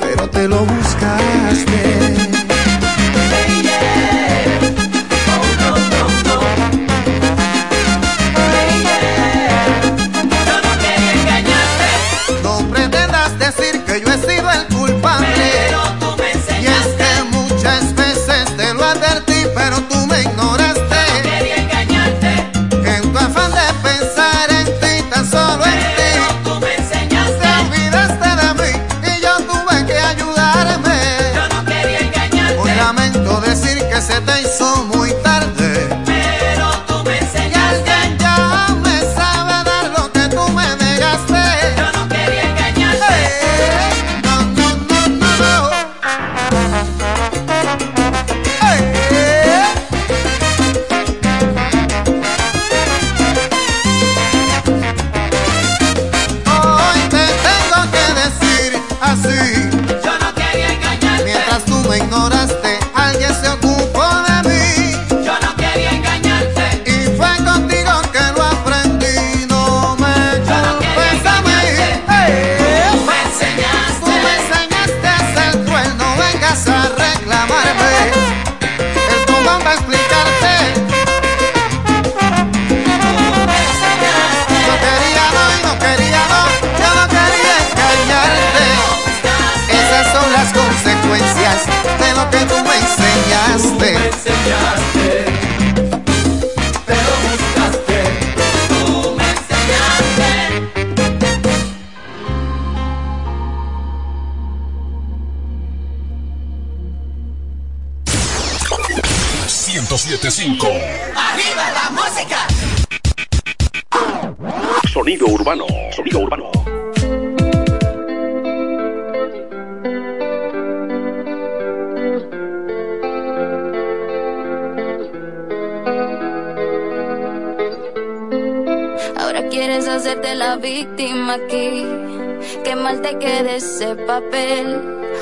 pero te lo buscaste.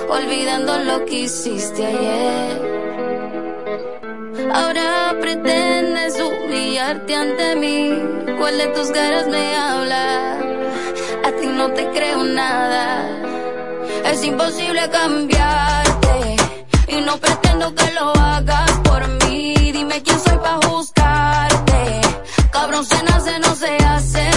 Olvidando lo que hiciste ayer. Ahora pretendes humillarte ante mí. ¿Cuál de tus caras me habla? A ti no te creo nada. Es imposible cambiarte. Y no pretendo que lo hagas por mí. Dime quién soy para juzgarte. Cabrón se nace, no se hace,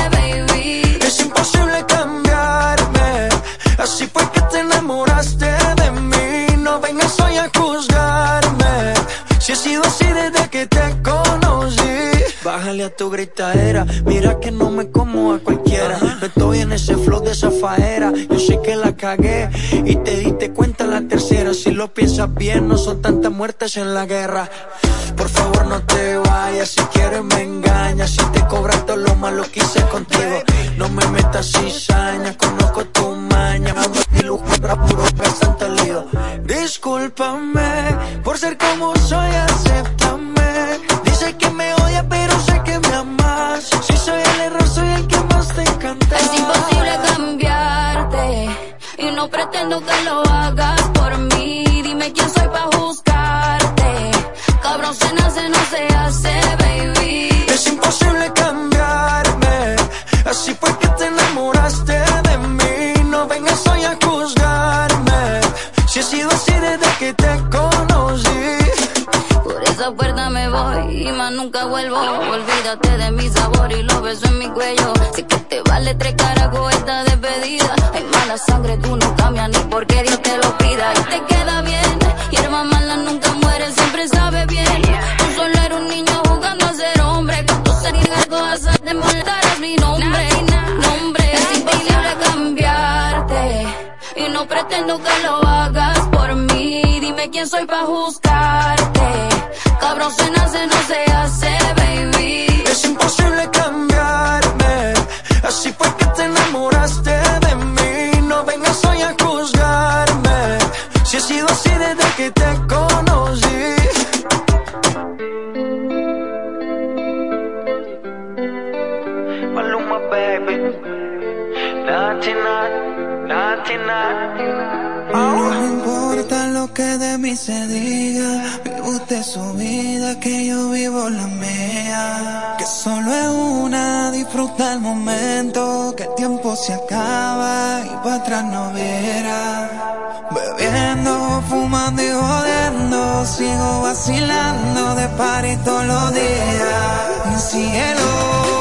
tu gritadera. Mira que no me como a cualquiera. No estoy en ese flow de esa faera. Yo sé que la cagué y te diste cuenta la tercera. Si lo piensas bien, no son tantas muertes en la guerra. Por favor, no te vayas. Si quieres, me engañas. Si te cobras todo lo malo que hice contigo. No me metas cizaña. Conozco tu maña. Mi para puro pesante lío. Discúlpame por ser como soy, acéptame. No pretendo que lo hagas por mí. Dime quién soy para juzgarte. Cabrón se nace, no se hace, baby. Es imposible cambiarme, así fue que te enamoraste de mí. No vengas hoy a juzgarme, si he sido así desde que te conocí. Por esa puerta me voy y más nunca vuelvo. Olvídate de mi sabor y los besos en mi cuello. Sé que te vale tres carajos esta despedida. Sangre, tú no cambias ni porque Dios te lo pida. Y te queda bien, hierba mala nunca muere, siempre sabe bien. Tú solo eres un niño jugando a ser hombre. Niega todas esas te molestarás mi nombre. Nombre, es imposible cambiarte. Y no pretendo que lo hagas por mí. Dime quién soy para juzgarte. Cabrón se nace, no se hace, que de mí se diga, vive usted su vida, que yo vivo la mía. Que solo es una, disfruta el momento, que el tiempo se acaba y para atrás no verá. Bebiendo, fumando y jodiendo, sigo vacilando de party todos los días. Cielo. Cielo.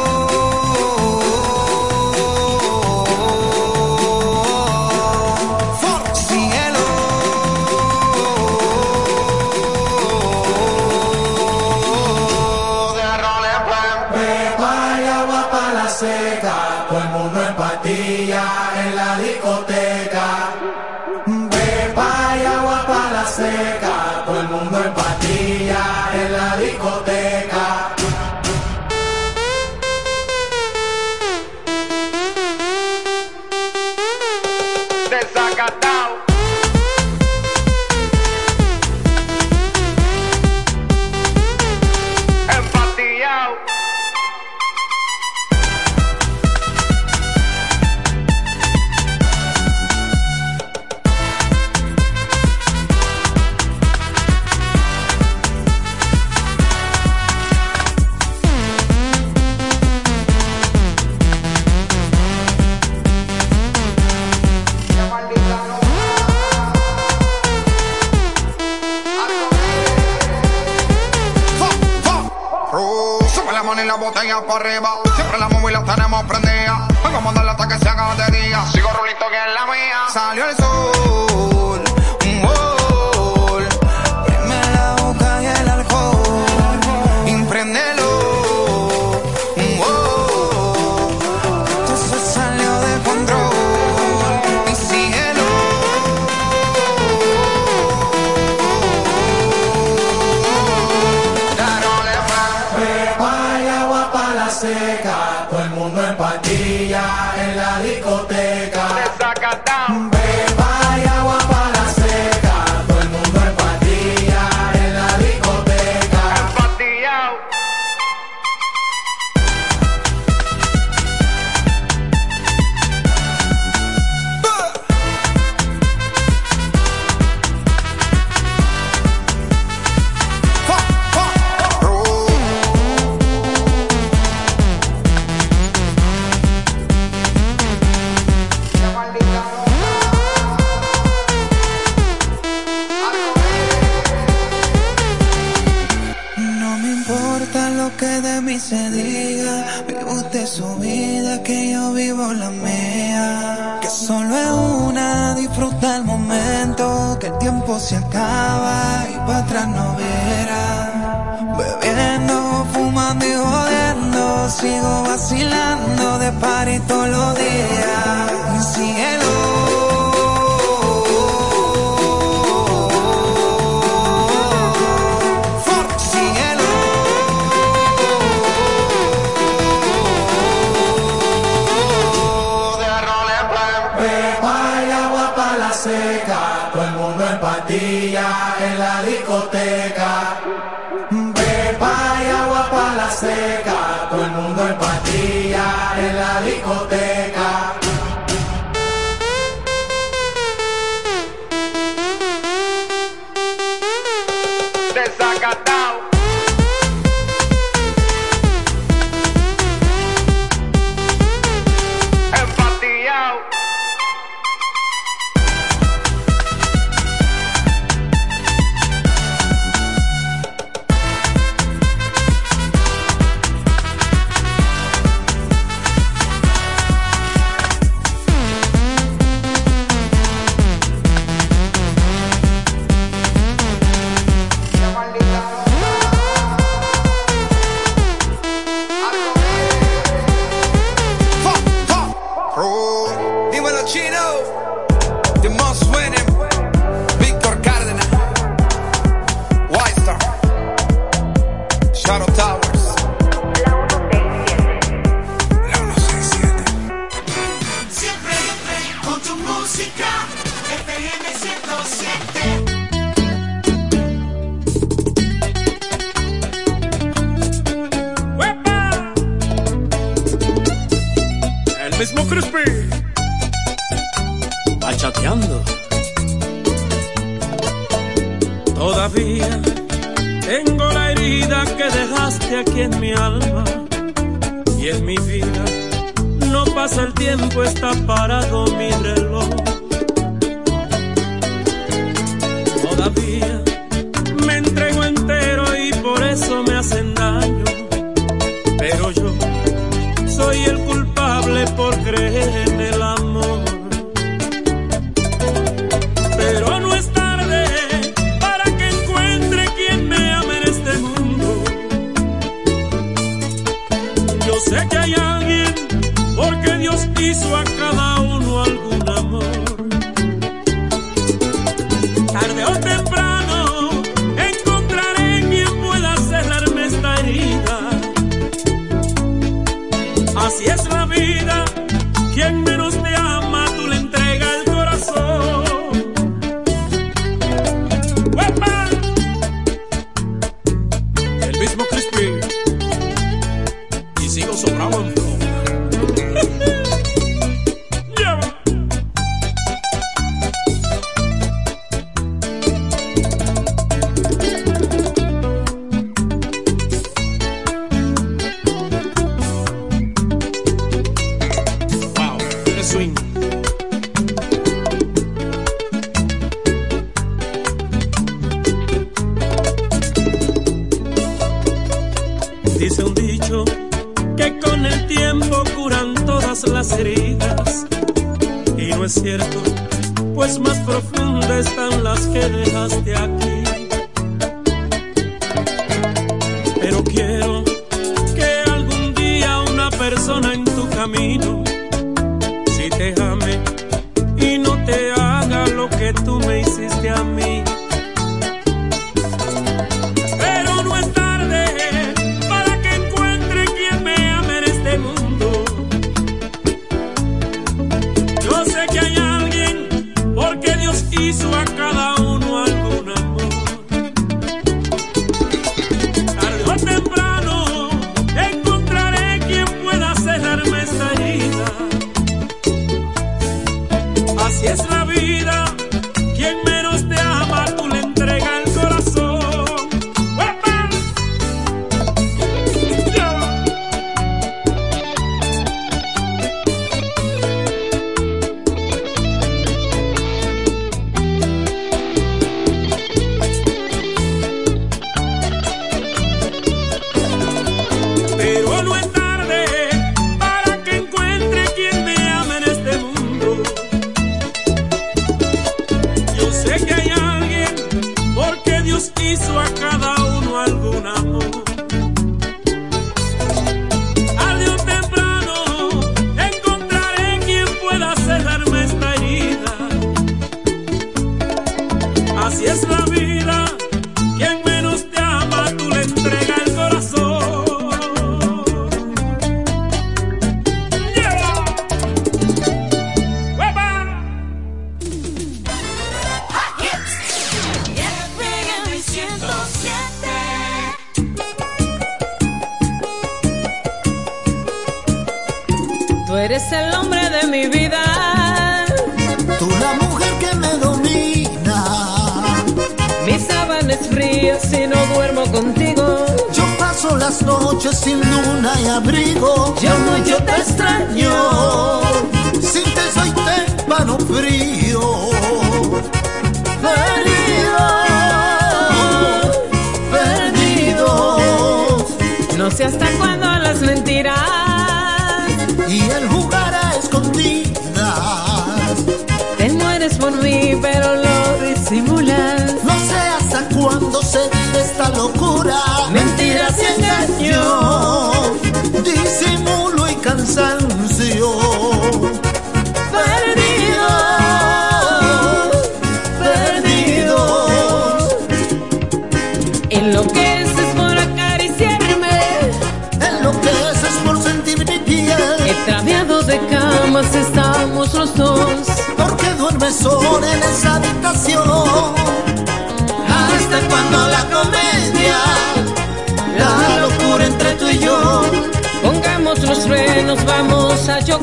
Seca, todo el mundo en patilla en la discoteca. Vacilando de party todos patilla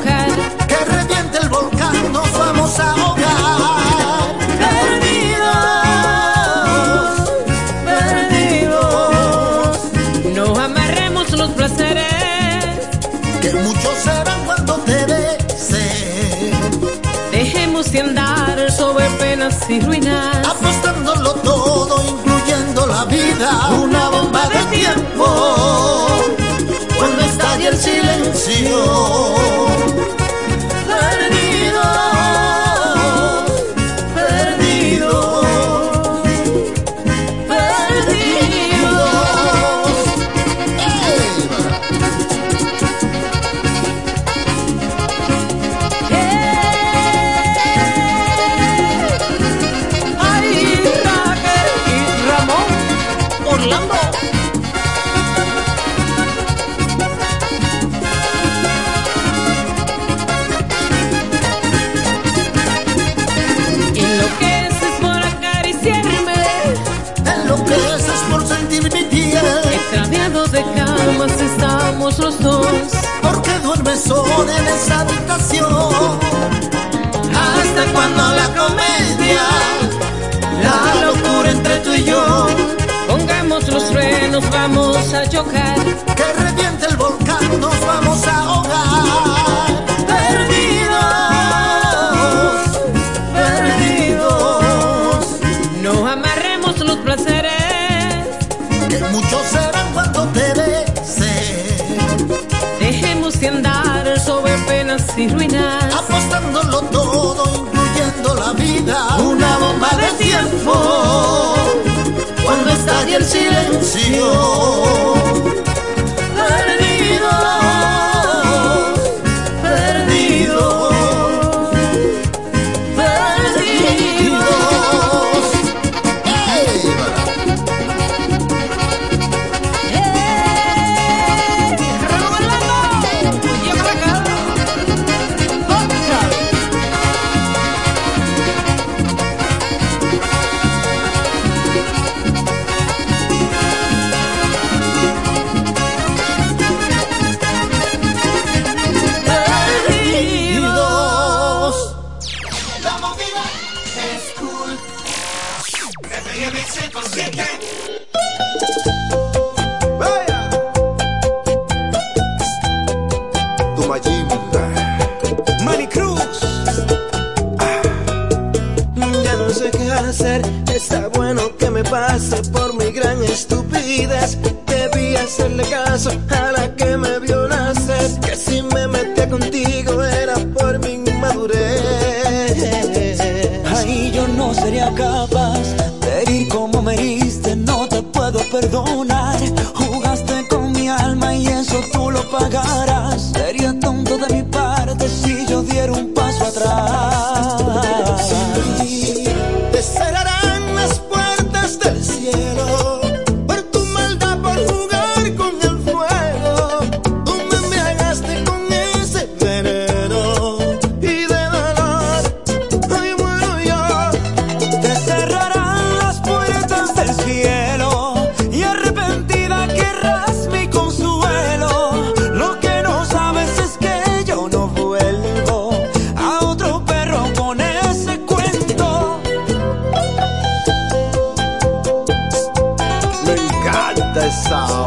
Que reviente el volcán, nos vamos a ahogar. Perdidos, perdidos. No amarremos los placeres. Que muchos serán cuando te besen. Dejemos de andar sobre penas y ruinas. Apostándolo todo, incluyendo la vida. Una bomba de tiempo. Cuando estalle el silencio. Sola en esa habitación. Hasta cuando la comedia, la locura entre tú y yo. Pongamos los frenos, vamos a chocar. Que reviente el volcán, nos vamos a ahogar. El silencio.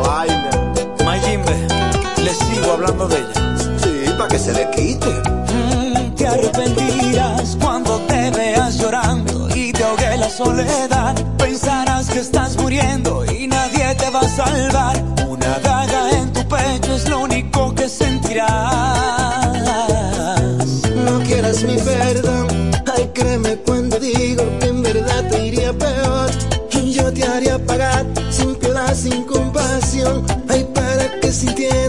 Vaina. Mayimbe, le sigo hablando de ella. Sí, para que se le quite. Mm, te arrepentirás cuando te veas llorando y te ahogue la soledad. Pensarás que estás muriendo y nadie te va a salvar. Una daga en tu pecho es lo único que sentirás. No quieras mi perdón. Ay, créeme cuando digo que en verdad te iría peor. Yo te haría pagar sin piedad, sin compasión. Ay, para que sintieras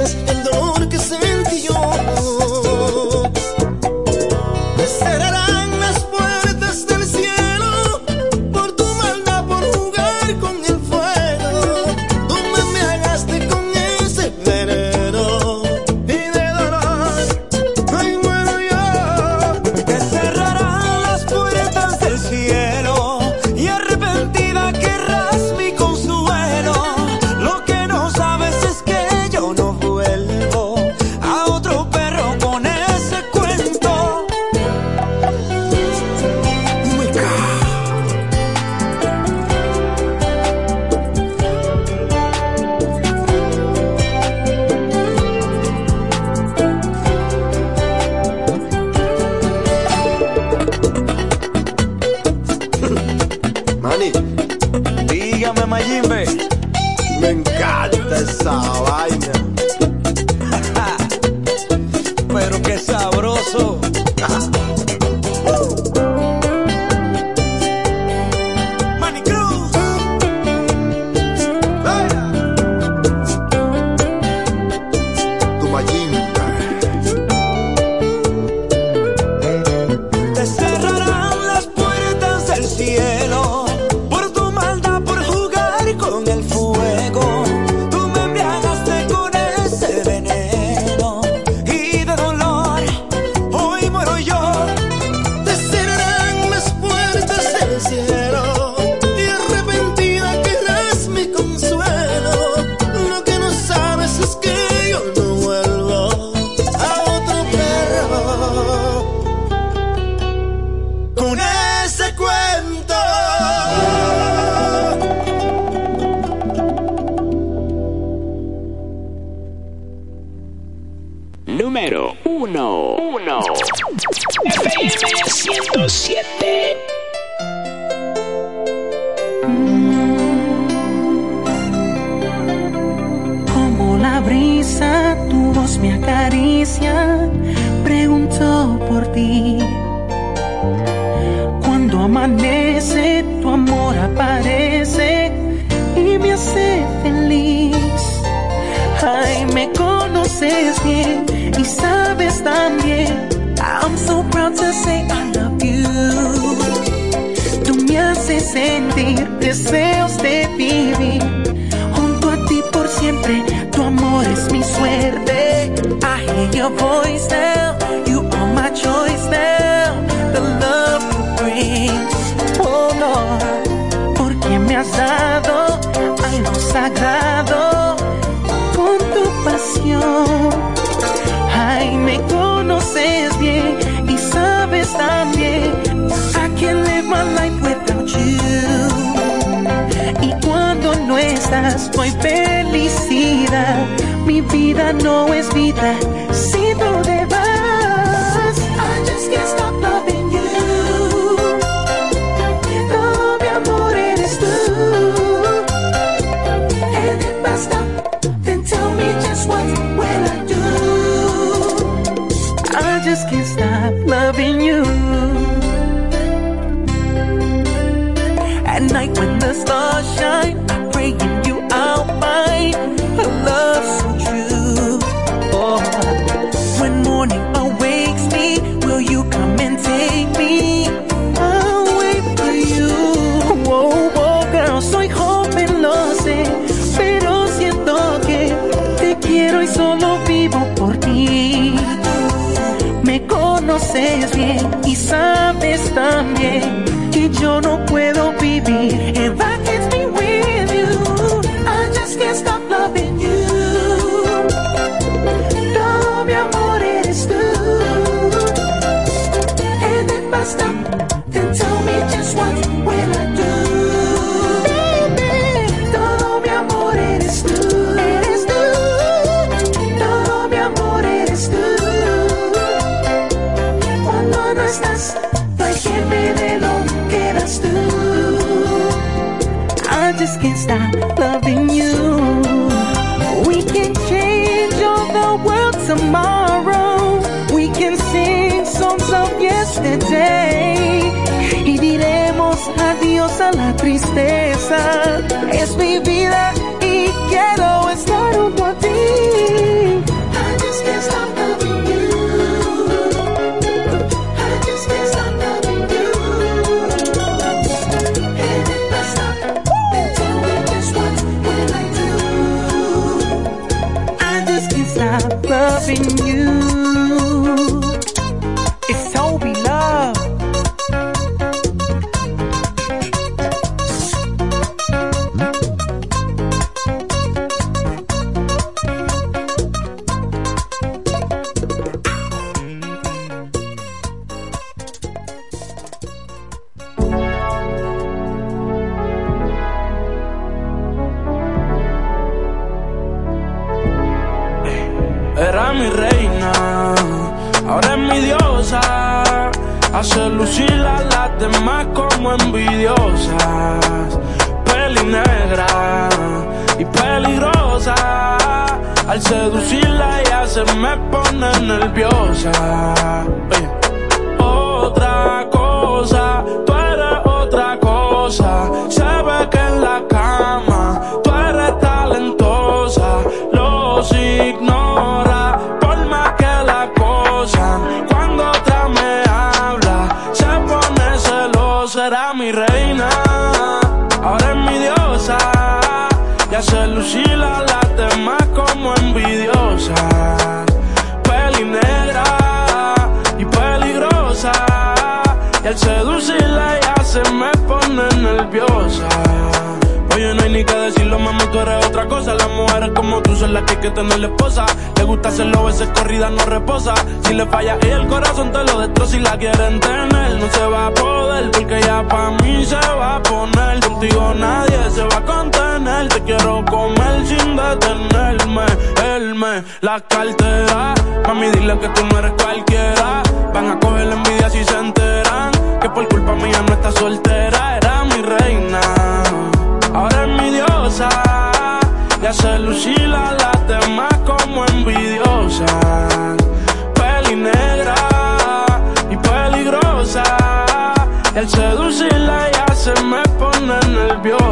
Al seducirla ella se me pone nerviosa.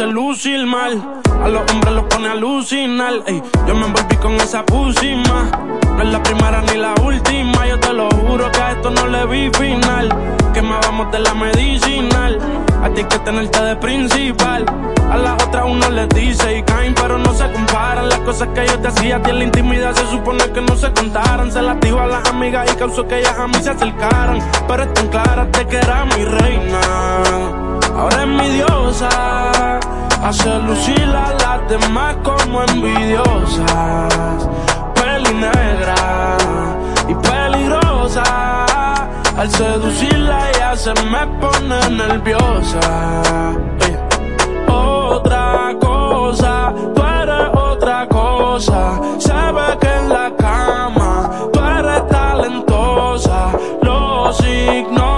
Hace lucir mal. A los hombres los pone a alucinar. Ey, yo me envolví con esa pusima. No es la primera ni la última. Yo te lo juro que a esto no le vi final. Que más vamos de la medicinal. A ti hay que tenerte de principal. A las otras uno les dice y caen, pero no se comparan. Las cosas que yo te hacía a ti en la intimidad se supone que no se contaran. Se las digo a las amigas y causó que ellas a mí se acercaran. Pero están claras de que era mi reina. Ahora es mi diosa. Hace lucir a las demás como envidiosas. Peli negra y peligrosa. Al seducirla ella se me pone nerviosa. Otra cosa, tú eres otra cosa. Sabe que en la cama tú eres talentosa. Los ignora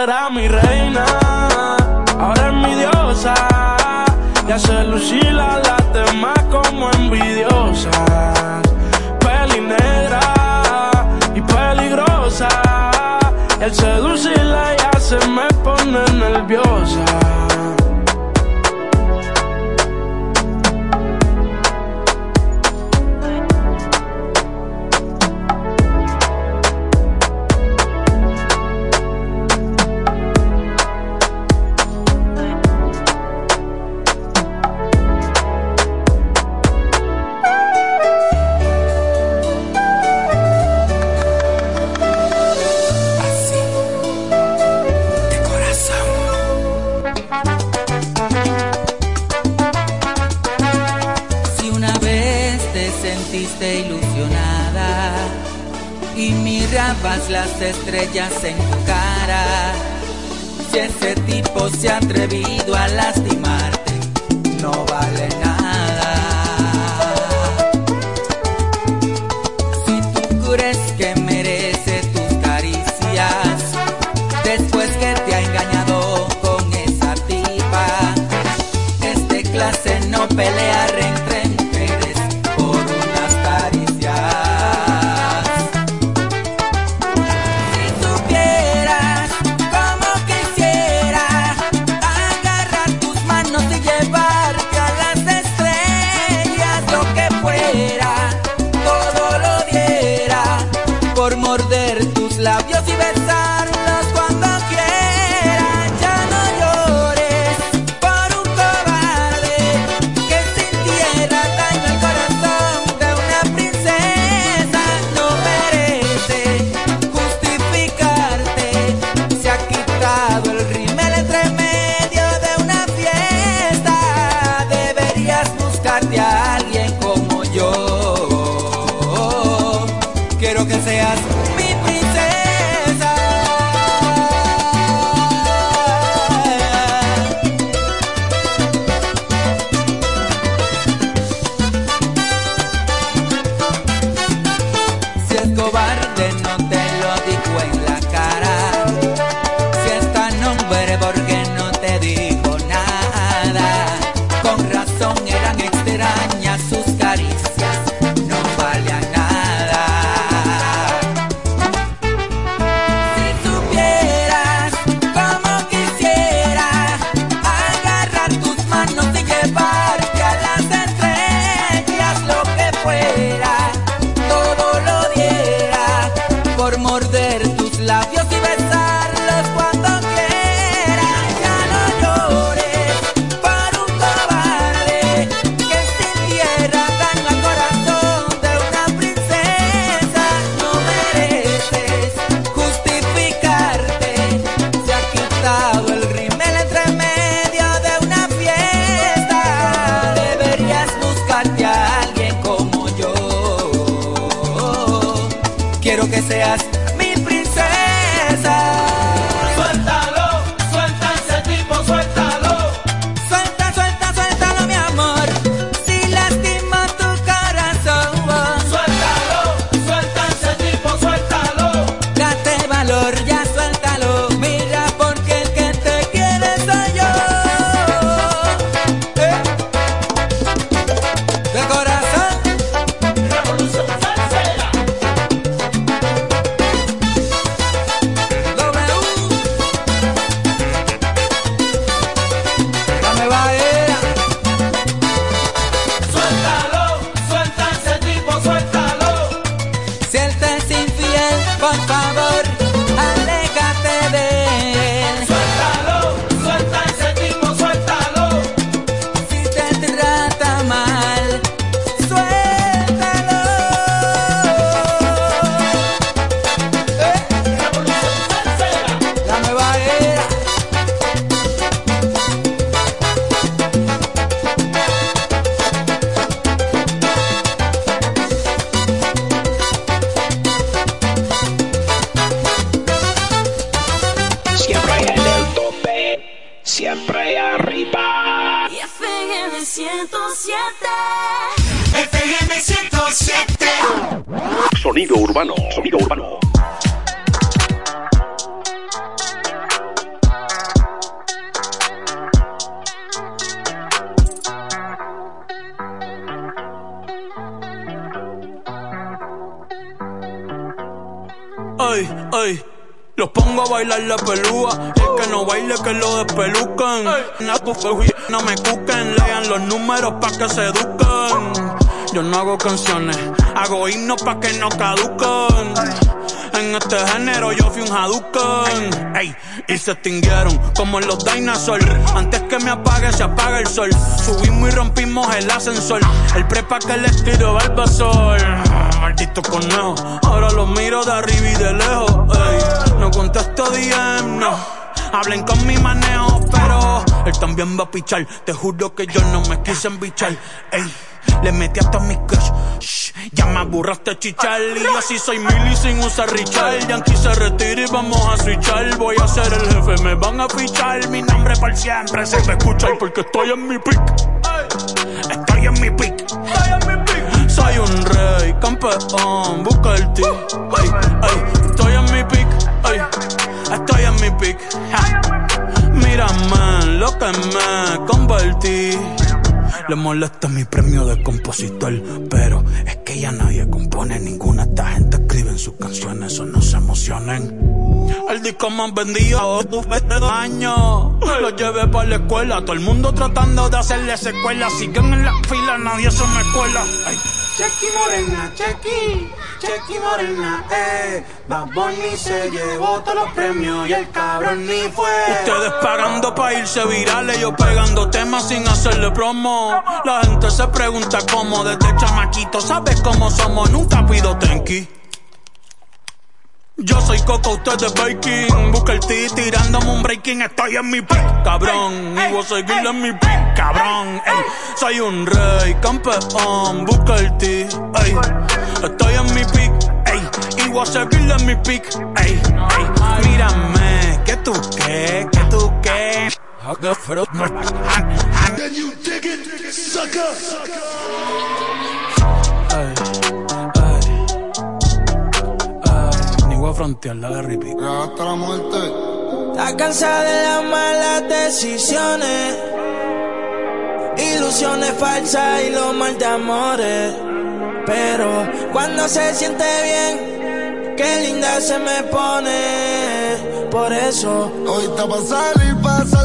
Era mi reina, ahora es mi diosa. Y hace lucir a las demás como envidiosa. Peli negra y peligrosa. Al seducirla ella se me pone nerviosa. Las estrellas en tu cara, si ese tipo se ha atrevido a lastimarte, no vale nada. Pa' que no caducan. En este género yo fui un Hadouken. Ey, y se extinguieron como los dinosaurs. Antes que me apague, se apaga el sol. Subimos y rompimos el ascensor. El prepa que les tiro Barbasol. Maldito conejo. Ahora lo miro de arriba y de lejos. No contesto DM, no. Hablen con mi manejo, pero él también va a pichar. Te juro que yo no me quise embichar. Ey, le metí hasta mi crush. Aburraste chichar. Y yo así soy mili sin usar Richard. Yankee se retira y vamos a switchar. Voy a ser el jefe, me van a fichar. Mi nombre para siempre se me escucha porque estoy en mi pick. Estoy en mi pick. Soy un rey, campeón, busca el ti. Ey, ey, estoy en mi pick. Ey, estoy en mi pick. Mírame lo que me convertí. Le molesta mi premio de compositor, pero nadie compone ninguna. Esta gente escribe sus canciones, eso no se emocionen. El disco más vendido de años. Lo llevé para la escuela, todo el mundo tratando de hacerle secuela. Siguen en la fila, nadie se me cuela. Ay. Chequi Morena, Chequi, Chequi Morena, eh. Bad Bunny se llevó todos los premios y el cabrón ni fue. Ustedes pagando pa' irse virales, yo pegando temas sin hacerle promo. La gente se pregunta cómo, desde chamaquito, ¿sabes cómo somos? Nunca pido tenki. Yo soy Coco, ustedes baking. Busca el ti tirándome un breaking. Estoy en mi pick, cabrón. Y voy a seguir en mi pick, cabrón. Ey, soy un rey, campeón. Busca el ti, ey. Estoy en mi pick, ey. Y voy a en mi pick, ey. ey. Mírame, que tú qué, que tú qué. Then you dig it, sucker. Ay, ay, ay. Ni voy a frontearla de repeat. Hasta la muerte. Está cansada de las malas decisiones, ilusiones falsas y los mal de amores. Pero cuando se siente bien, qué linda se me pone. Por eso Hoy está pa' salir,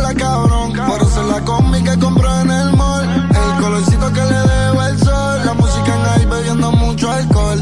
la cabrón. Por eso la combi que compró en el mall. El colorcito que le debo el sol. La música en ahí bebiendo mucho alcohol.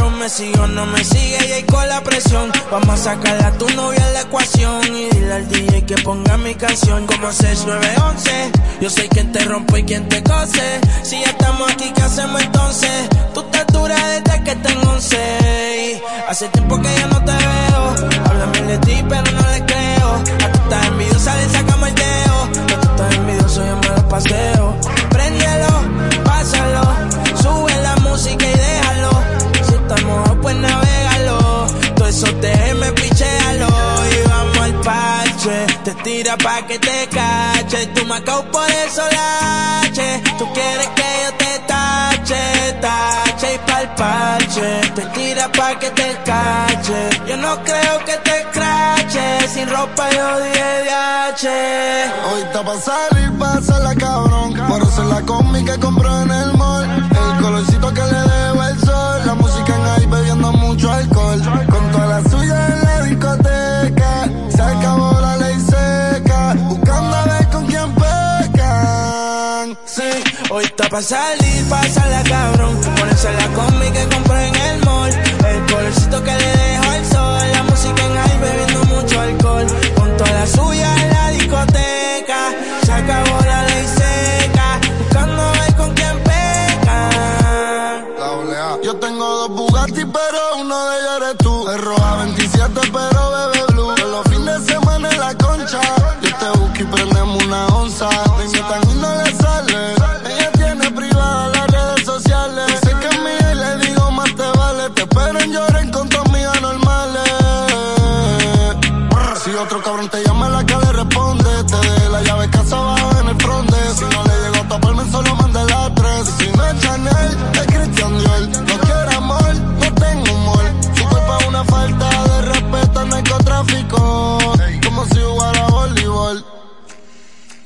Me sigo, no me sigue y ahí con la presión. Vamos a sacarle a tu novia en la ecuación. Y dile al DJ que ponga mi canción como 6911. Yo soy quien te rompe y quien te cose. Si ya estamos aquí, ¿qué hacemos entonces? Tú te dura desde que tengo 11. Hace tiempo que ya no te veo. Háblame de ti, pero no le creo. A tú estás envidiosa, le sacamos el dedo. A tú estás envidioso, yo me lo paseo. Préndelo, pásalo. Sube la música y déjalo. Pues navegalo. Todo eso te me pichealo. Y vamos al parche. Te tira pa' que te cache. Tú me por eso lache. Tú quieres que yo te tache, tache y pa'l parche. Te tira pa' que te cache. Yo no creo que te crache. Sin ropa yo dije de. Hoy está pa' salir, la cabrón. Por eso la combi que compró en el mall. El colorcito que le debo el sol. La música en alcohol. Con toda la suya en la discoteca. Se acabó la ley seca. Buscando a ver con quién pecan. Sí, hoy está pa' salir, la cabrón. Ponerse la combi que compré en el mall. El colorcito que le ellos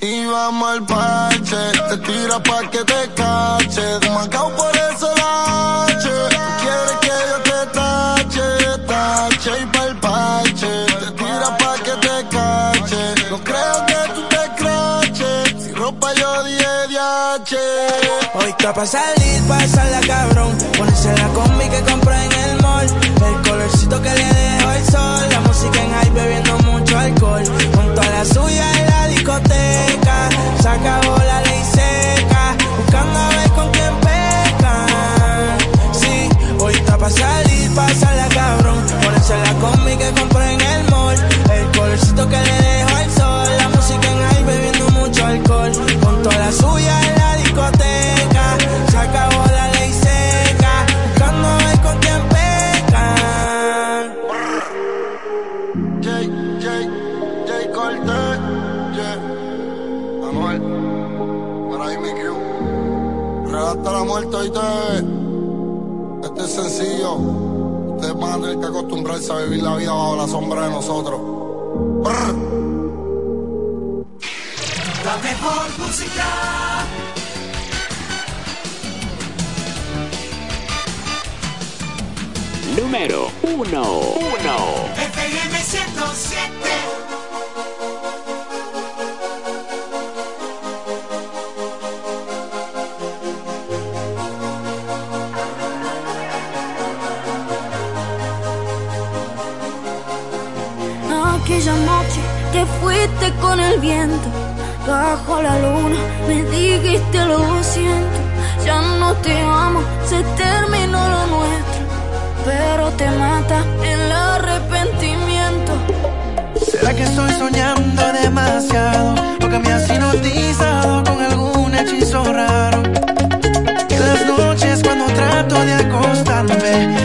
Y vamos al parche, te tira pa' que te cache. De Macao por eso la H. Quieres que yo te tache, tache y pa'l parche. Te tira pa' que te cache. No creo que tú te craches. Si ropa yo di H. Hoy está pa' salir, la cabrón. Ponerse la combi que compré en el mall. El colorcito que le dejo el sol. La música en high bebiendo mucho alcohol. Junto a la suya en la discoteca. Se acabó la ley seca. Buscando a ver con quién pecan. Sí, hoy está pa' salir, la cabrón. Ponerse la combi que compré en el mall. El colorcito que le dejo La muerte, oíste. Este es sencillo. Ustedes van a tener que acostumbrarse a vivir la vida bajo la sombra de nosotros. Brr. La mejor música. Número 1. 1. Te fuiste con el viento, bajo la luna me dijiste lo siento, ya no te amo, se terminó lo nuestro, pero te mata el arrepentimiento. ¿Será que estoy soñando demasiado? ¿O que me has hipnotizado con algún hechizo raro? Las noches cuando trato de acostarme,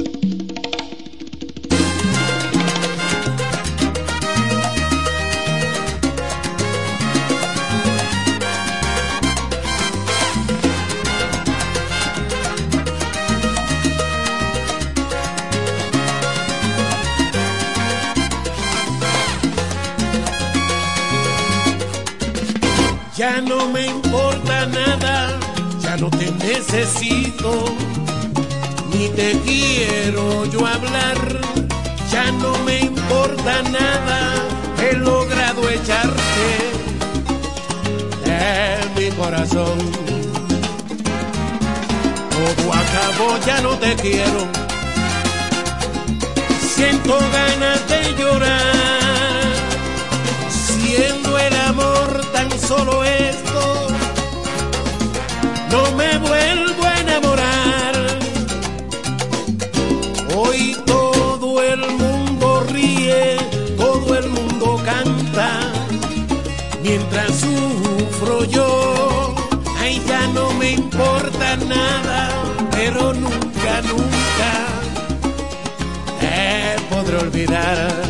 Me importa nada, ya no te necesito, ni te quiero yo hablar. Ya no me importa nada, he logrado echarte de mi corazón. Todo acabó, ya no te quiero. Siento ganas de llorar, siendo el amor tan solo no me vuelvo a enamorar. Hoy todo el mundo ríe, todo el mundo canta, mientras sufro yo. Ay, ya no me importa nada, pero nunca, nunca te podré olvidar.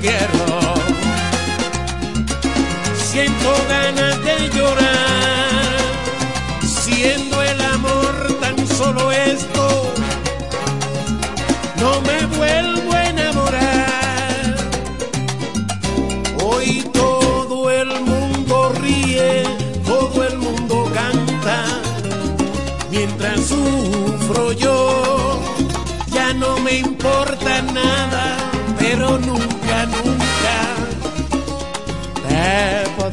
Quiero. Siento ganas de llorar,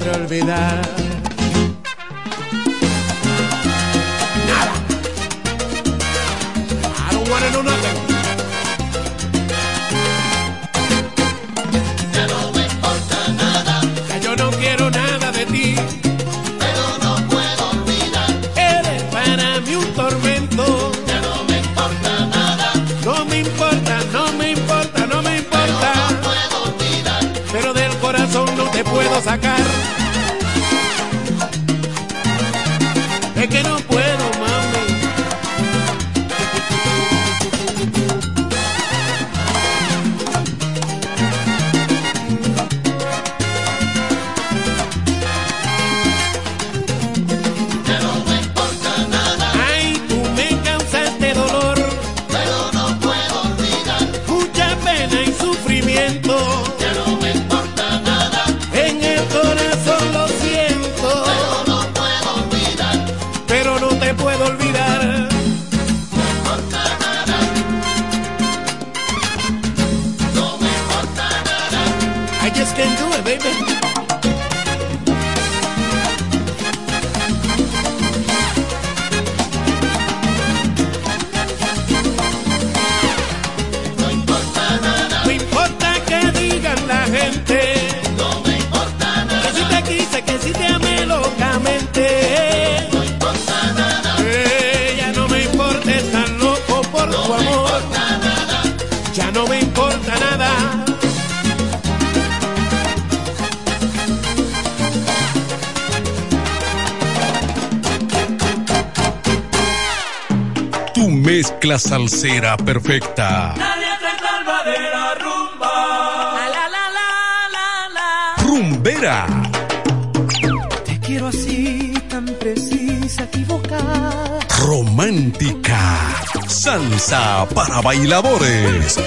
podré olvidar. Nada. I don't wanna know nothing. Ya salsera perfecta. Nadie te salva de la rumba. La, la, la, Rumbera. Te quiero así, tan precisa, equivocada. Romántica. Salsa para bailadores.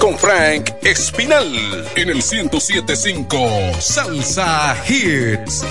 Con Frank Espinal en el 1075 Salsa Hits.